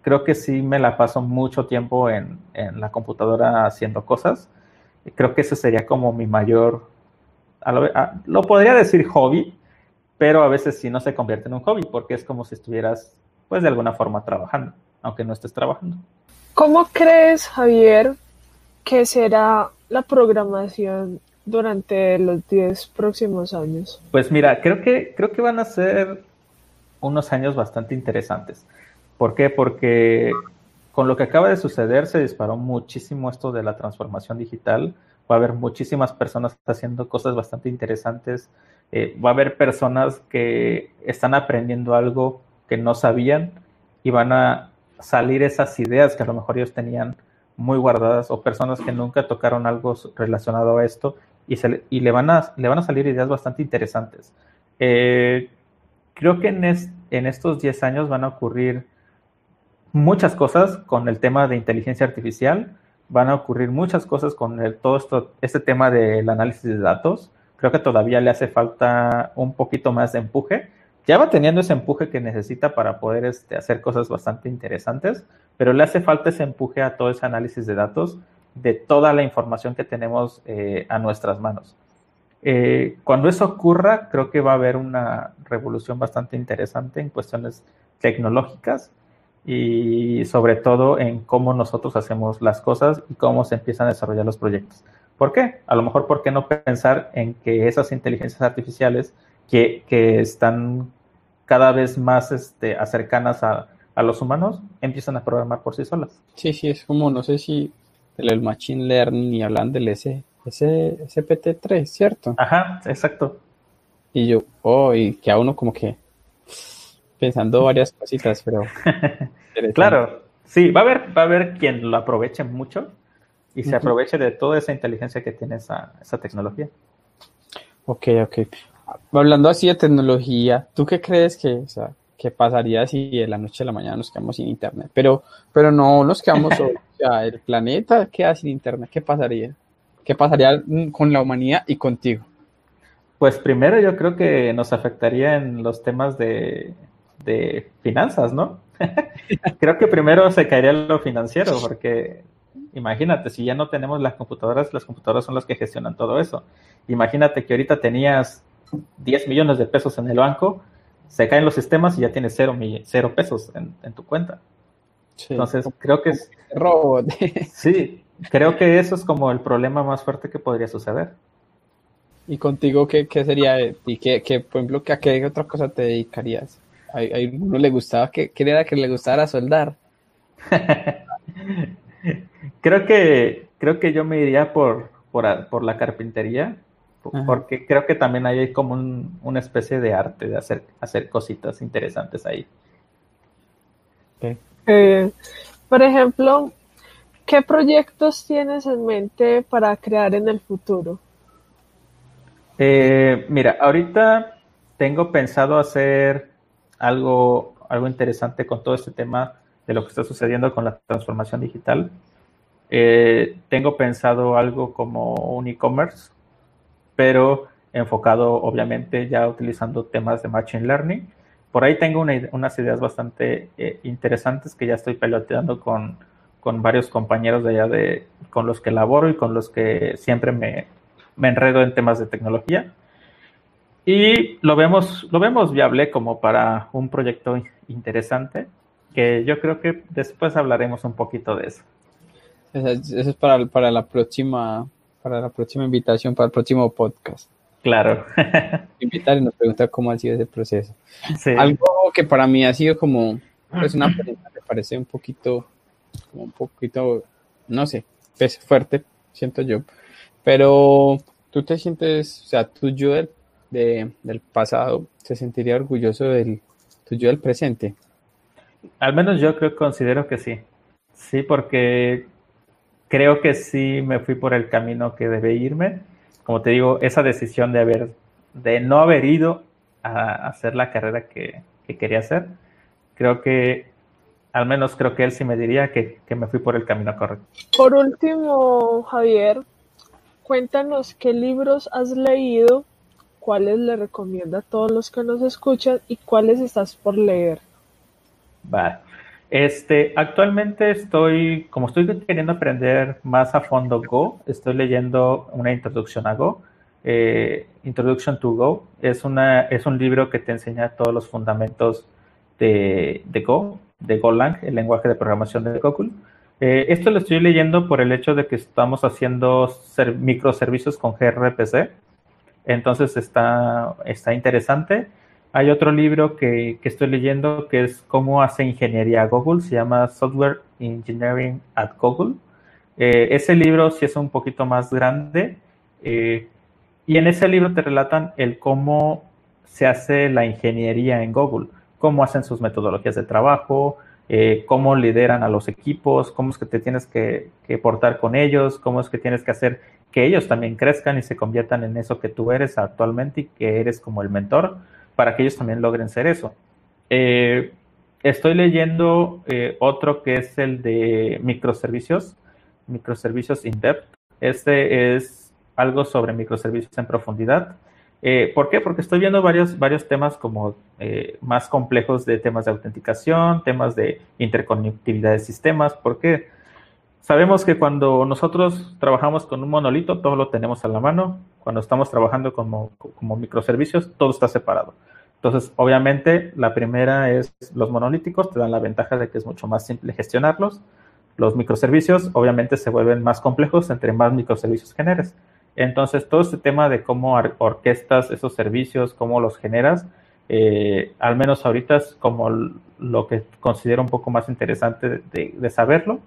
creo que sí me la paso mucho tiempo en, en la computadora haciendo cosas. Creo que ese sería como mi mayor, lo podría decir hobby, pero a veces sí no se convierte en un hobby porque es como si estuvieras pues de alguna forma trabajando, aunque no estés trabajando. ¿Cómo crees, Javier, que será la programación durante los 10 próximos años? Pues mira, creo que, creo que van a ser unos años bastante interesantes. ¿Por qué? Porque con lo que acaba de suceder se disparó muchísimo esto de la transformación digital. Va a haber muchísimas personas haciendo cosas bastante interesantes. Eh, va a haber personas que están aprendiendo algo que no sabían y van a salir esas ideas que a lo mejor ellos tenían muy guardadas o personas que nunca tocaron algo relacionado a esto y, se, le, van a, le van a salir ideas bastante interesantes. Eh, creo que en, en estos 10 años van a ocurrir muchas cosas con el tema de inteligencia artificial, van a ocurrir muchas cosas con el, todo esto, este tema del análisis de datos. Creo que todavía le hace falta un poquito más de empuje, ya va teniendo ese empuje que necesita para poder este, hacer cosas bastante interesantes, pero le hace falta ese empuje a todo ese análisis de datos de toda la información que tenemos eh, a nuestras manos. Eh, cuando eso ocurra, creo que va a haber una revolución bastante interesante en cuestiones tecnológicas y sobre todo en cómo nosotros hacemos las cosas y cómo se empiezan a desarrollar los proyectos. ¿Por qué? A lo mejor, ¿por qué no pensar en que esas inteligencias artificiales que, que están cada vez más este, acercanas a, a, los humanos, empiezan a programar por sí solas. Sí, sí, es como, no sé si el Machine Learning y hablan del S, S, SPT3, ¿cierto? Ajá, exacto. Y yo, oh, y que a uno como que pensando varias cositas, pero... [LAUGHS] claro, sí, va a haber, va a haber quien lo aproveche mucho y se aproveche de toda esa inteligencia que tiene esa, esa tecnología. Ok, ok hablando así de tecnología, ¿tú qué crees que, o sea, qué pasaría si de la noche a la mañana nos quedamos sin internet? Pero, pero no nos quedamos [LAUGHS] o sea, el planeta queda sin internet, ¿qué pasaría? ¿Qué pasaría con la humanidad y contigo? Pues primero yo creo que nos afectaría en los temas de, de finanzas, ¿no? [LAUGHS] creo que primero se caería lo financiero, porque imagínate, si ya no tenemos las computadoras, las computadoras son las que gestionan todo eso. Imagínate que ahorita tenías 10 millones de pesos en el banco, se caen los sistemas y ya tienes cero, cero pesos en, tu cuenta. Entonces, creo que es... Robot. [LAUGHS] sí, creo que eso es como el problema más fuerte que podría suceder. ¿Y contigo qué, qué sería? ¿Y qué, qué, por ejemplo, a qué otra cosa te dedicarías? ¿A, uno le gustaba, que, qué era que le gustara soldar? [LAUGHS] creo que creo que yo me iría por, por, por la carpintería porque creo que también hay como una especie de arte de hacer, hacer cositas interesantes ahí. Eh, por ejemplo, ¿qué proyectos tienes en mente para crear en el futuro? Eh, mira, ahorita tengo pensado hacer algo, algo interesante con todo este tema de lo que está sucediendo con la transformación digital. Eh, tengo pensado algo como un e-commerce pero enfocado obviamente ya utilizando temas de Machine Learning. Por ahí tengo unas ideas bastante eh, interesantes que ya estoy peloteando con, con, varios compañeros de allá de, con los que laboro y con los que siempre me, me enredo en temas de tecnología. Y lo vemos, lo vemos viable como para un proyecto interesante, que yo creo que después hablaremos un poquito de eso. Eso es para, para la próxima, para la próxima invitación, para el próximo podcast. Claro. [LAUGHS] Invitar y nos preguntar cómo ha sido ese proceso. Algo que para mí ha sido como, pues una pregunta me parece un poquito, como un poquito, no sé, pese fuerte, siento yo. Pero tú te sientes, o sea, tu yo del, del pasado, ¿se sentiría orgulloso del tu yo del presente? Al menos yo creo, considero que sí. Sí, porque creo que sí me fui por el camino que debe irme. Como te digo, esa decisión de haber, de no haber ido a hacer la carrera que, quería hacer, creo que, al menos creo que él sí me diría que, que me fui por el camino correcto. Por último, Javier, cuéntanos qué libros has leído, cuáles le recomienda a todos los que nos escuchan y cuáles estás por leer. Vale. Este, actualmente estoy, como estoy queriendo aprender más a fondo Go, estoy leyendo una introducción a Go, eh, Introduction to Go. Es, una, es un libro que te enseña todos los fundamentos de, de Go, de Golang, el lenguaje de programación de Google. Eh, esto lo estoy leyendo por el hecho de que estamos haciendo microservicios con gRPC. Entonces está, está interesante. Hay otro libro que, estoy leyendo que es cómo hace ingeniería Google, se llama Software Engineering at Google. Eh, ese libro sí es un poquito más grande eh, y en ese libro te relatan el cómo se hace la ingeniería en Google, cómo hacen sus metodologías de trabajo, eh, cómo lideran a los equipos, cómo es que te tienes que, que, portar con ellos, cómo es que tienes que hacer que ellos también crezcan y se conviertan en eso que tú eres actualmente y que eres como el mentor para que ellos también logren ser eso. Eh, estoy leyendo eh, otro que es el de microservicios, microservicios in depth. Este es algo sobre microservicios en profundidad. Eh, ¿Por qué? Porque estoy viendo varios, varios temas como más complejos de temas de autenticación, temas de interconectividad de sistemas. ¿Por qué? Sabemos que cuando nosotros trabajamos con un monolito, todo lo tenemos a la mano. Cuando estamos trabajando como, como microservicios, todo está separado. Entonces, obviamente, la primera es los monolíticos, te dan la ventaja de que es mucho más simple gestionarlos. Los microservicios, obviamente, se vuelven más complejos entre más microservicios generes. Entonces, todo este tema de cómo orquestas esos servicios, cómo los generas, eh, al menos ahorita es como lo que considero un poco más interesante de, de saberlo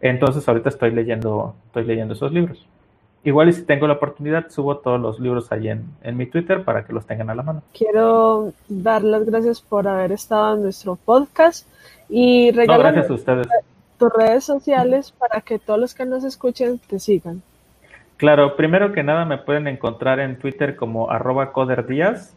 entonces ahorita estoy leyendo, estoy leyendo esos libros. Igual y si tengo la oportunidad, subo todos los libros ahí en, en, mi Twitter para que los tengan a la mano. Quiero dar las gracias por haber estado en nuestro podcast y regalar ustedes. tus redes sociales para que todos los que nos escuchen te sigan. Claro, primero que nada me pueden encontrar en Twitter como arroba coderdías.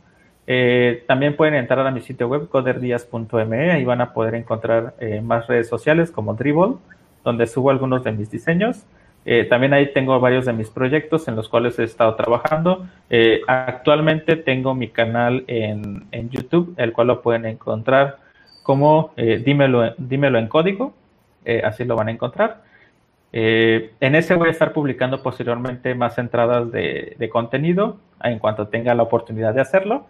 Eh, también pueden entrar a mi sitio web coderdias.me, ahí van a poder encontrar eh, más redes sociales como Dribble donde subo algunos de mis diseños. Eh, también ahí tengo varios de mis proyectos en los cuales he estado trabajando. Eh, actualmente tengo mi canal en, en, YouTube, el cual lo pueden encontrar como eh, dímelo, dímelo en código, así lo van a encontrar. en ese voy a estar publicando posteriormente más entradas de, de, contenido en cuanto tenga la oportunidad de hacerlo.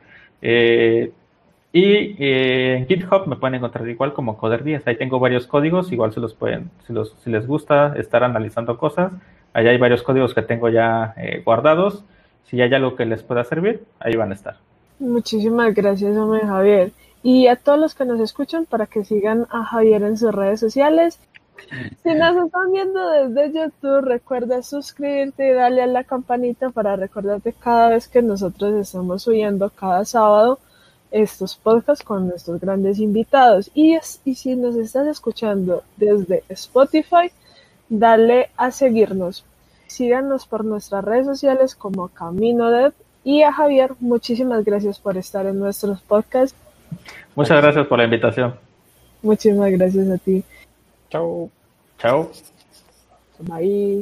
Y eh, en GitHub me pueden encontrar igual como Coder 10. Ahí tengo varios códigos, igual se los pueden, si, los, si les gusta estar analizando cosas. Allá hay varios códigos que tengo ya eh, guardados. Si hay algo que les pueda servir, ahí van a estar. Muchísimas gracias, hombre Javier. Y a todos los que nos escuchan para que sigan a Javier en sus redes sociales. Si nos están viendo desde YouTube, recuerda suscribirte y darle a la campanita para recordarte cada vez que nosotros estamos subiendo cada sábado estos podcasts con nuestros grandes invitados. Y, y si nos estás escuchando desde Spotify, dale a seguirnos. Síganos por nuestras redes sociales como Camino Dev. Y a Javier, muchísimas gracias por estar en nuestros podcasts. Muchas gracias por la invitación. Muchísimas gracias a ti. Chao. Chao. Bye.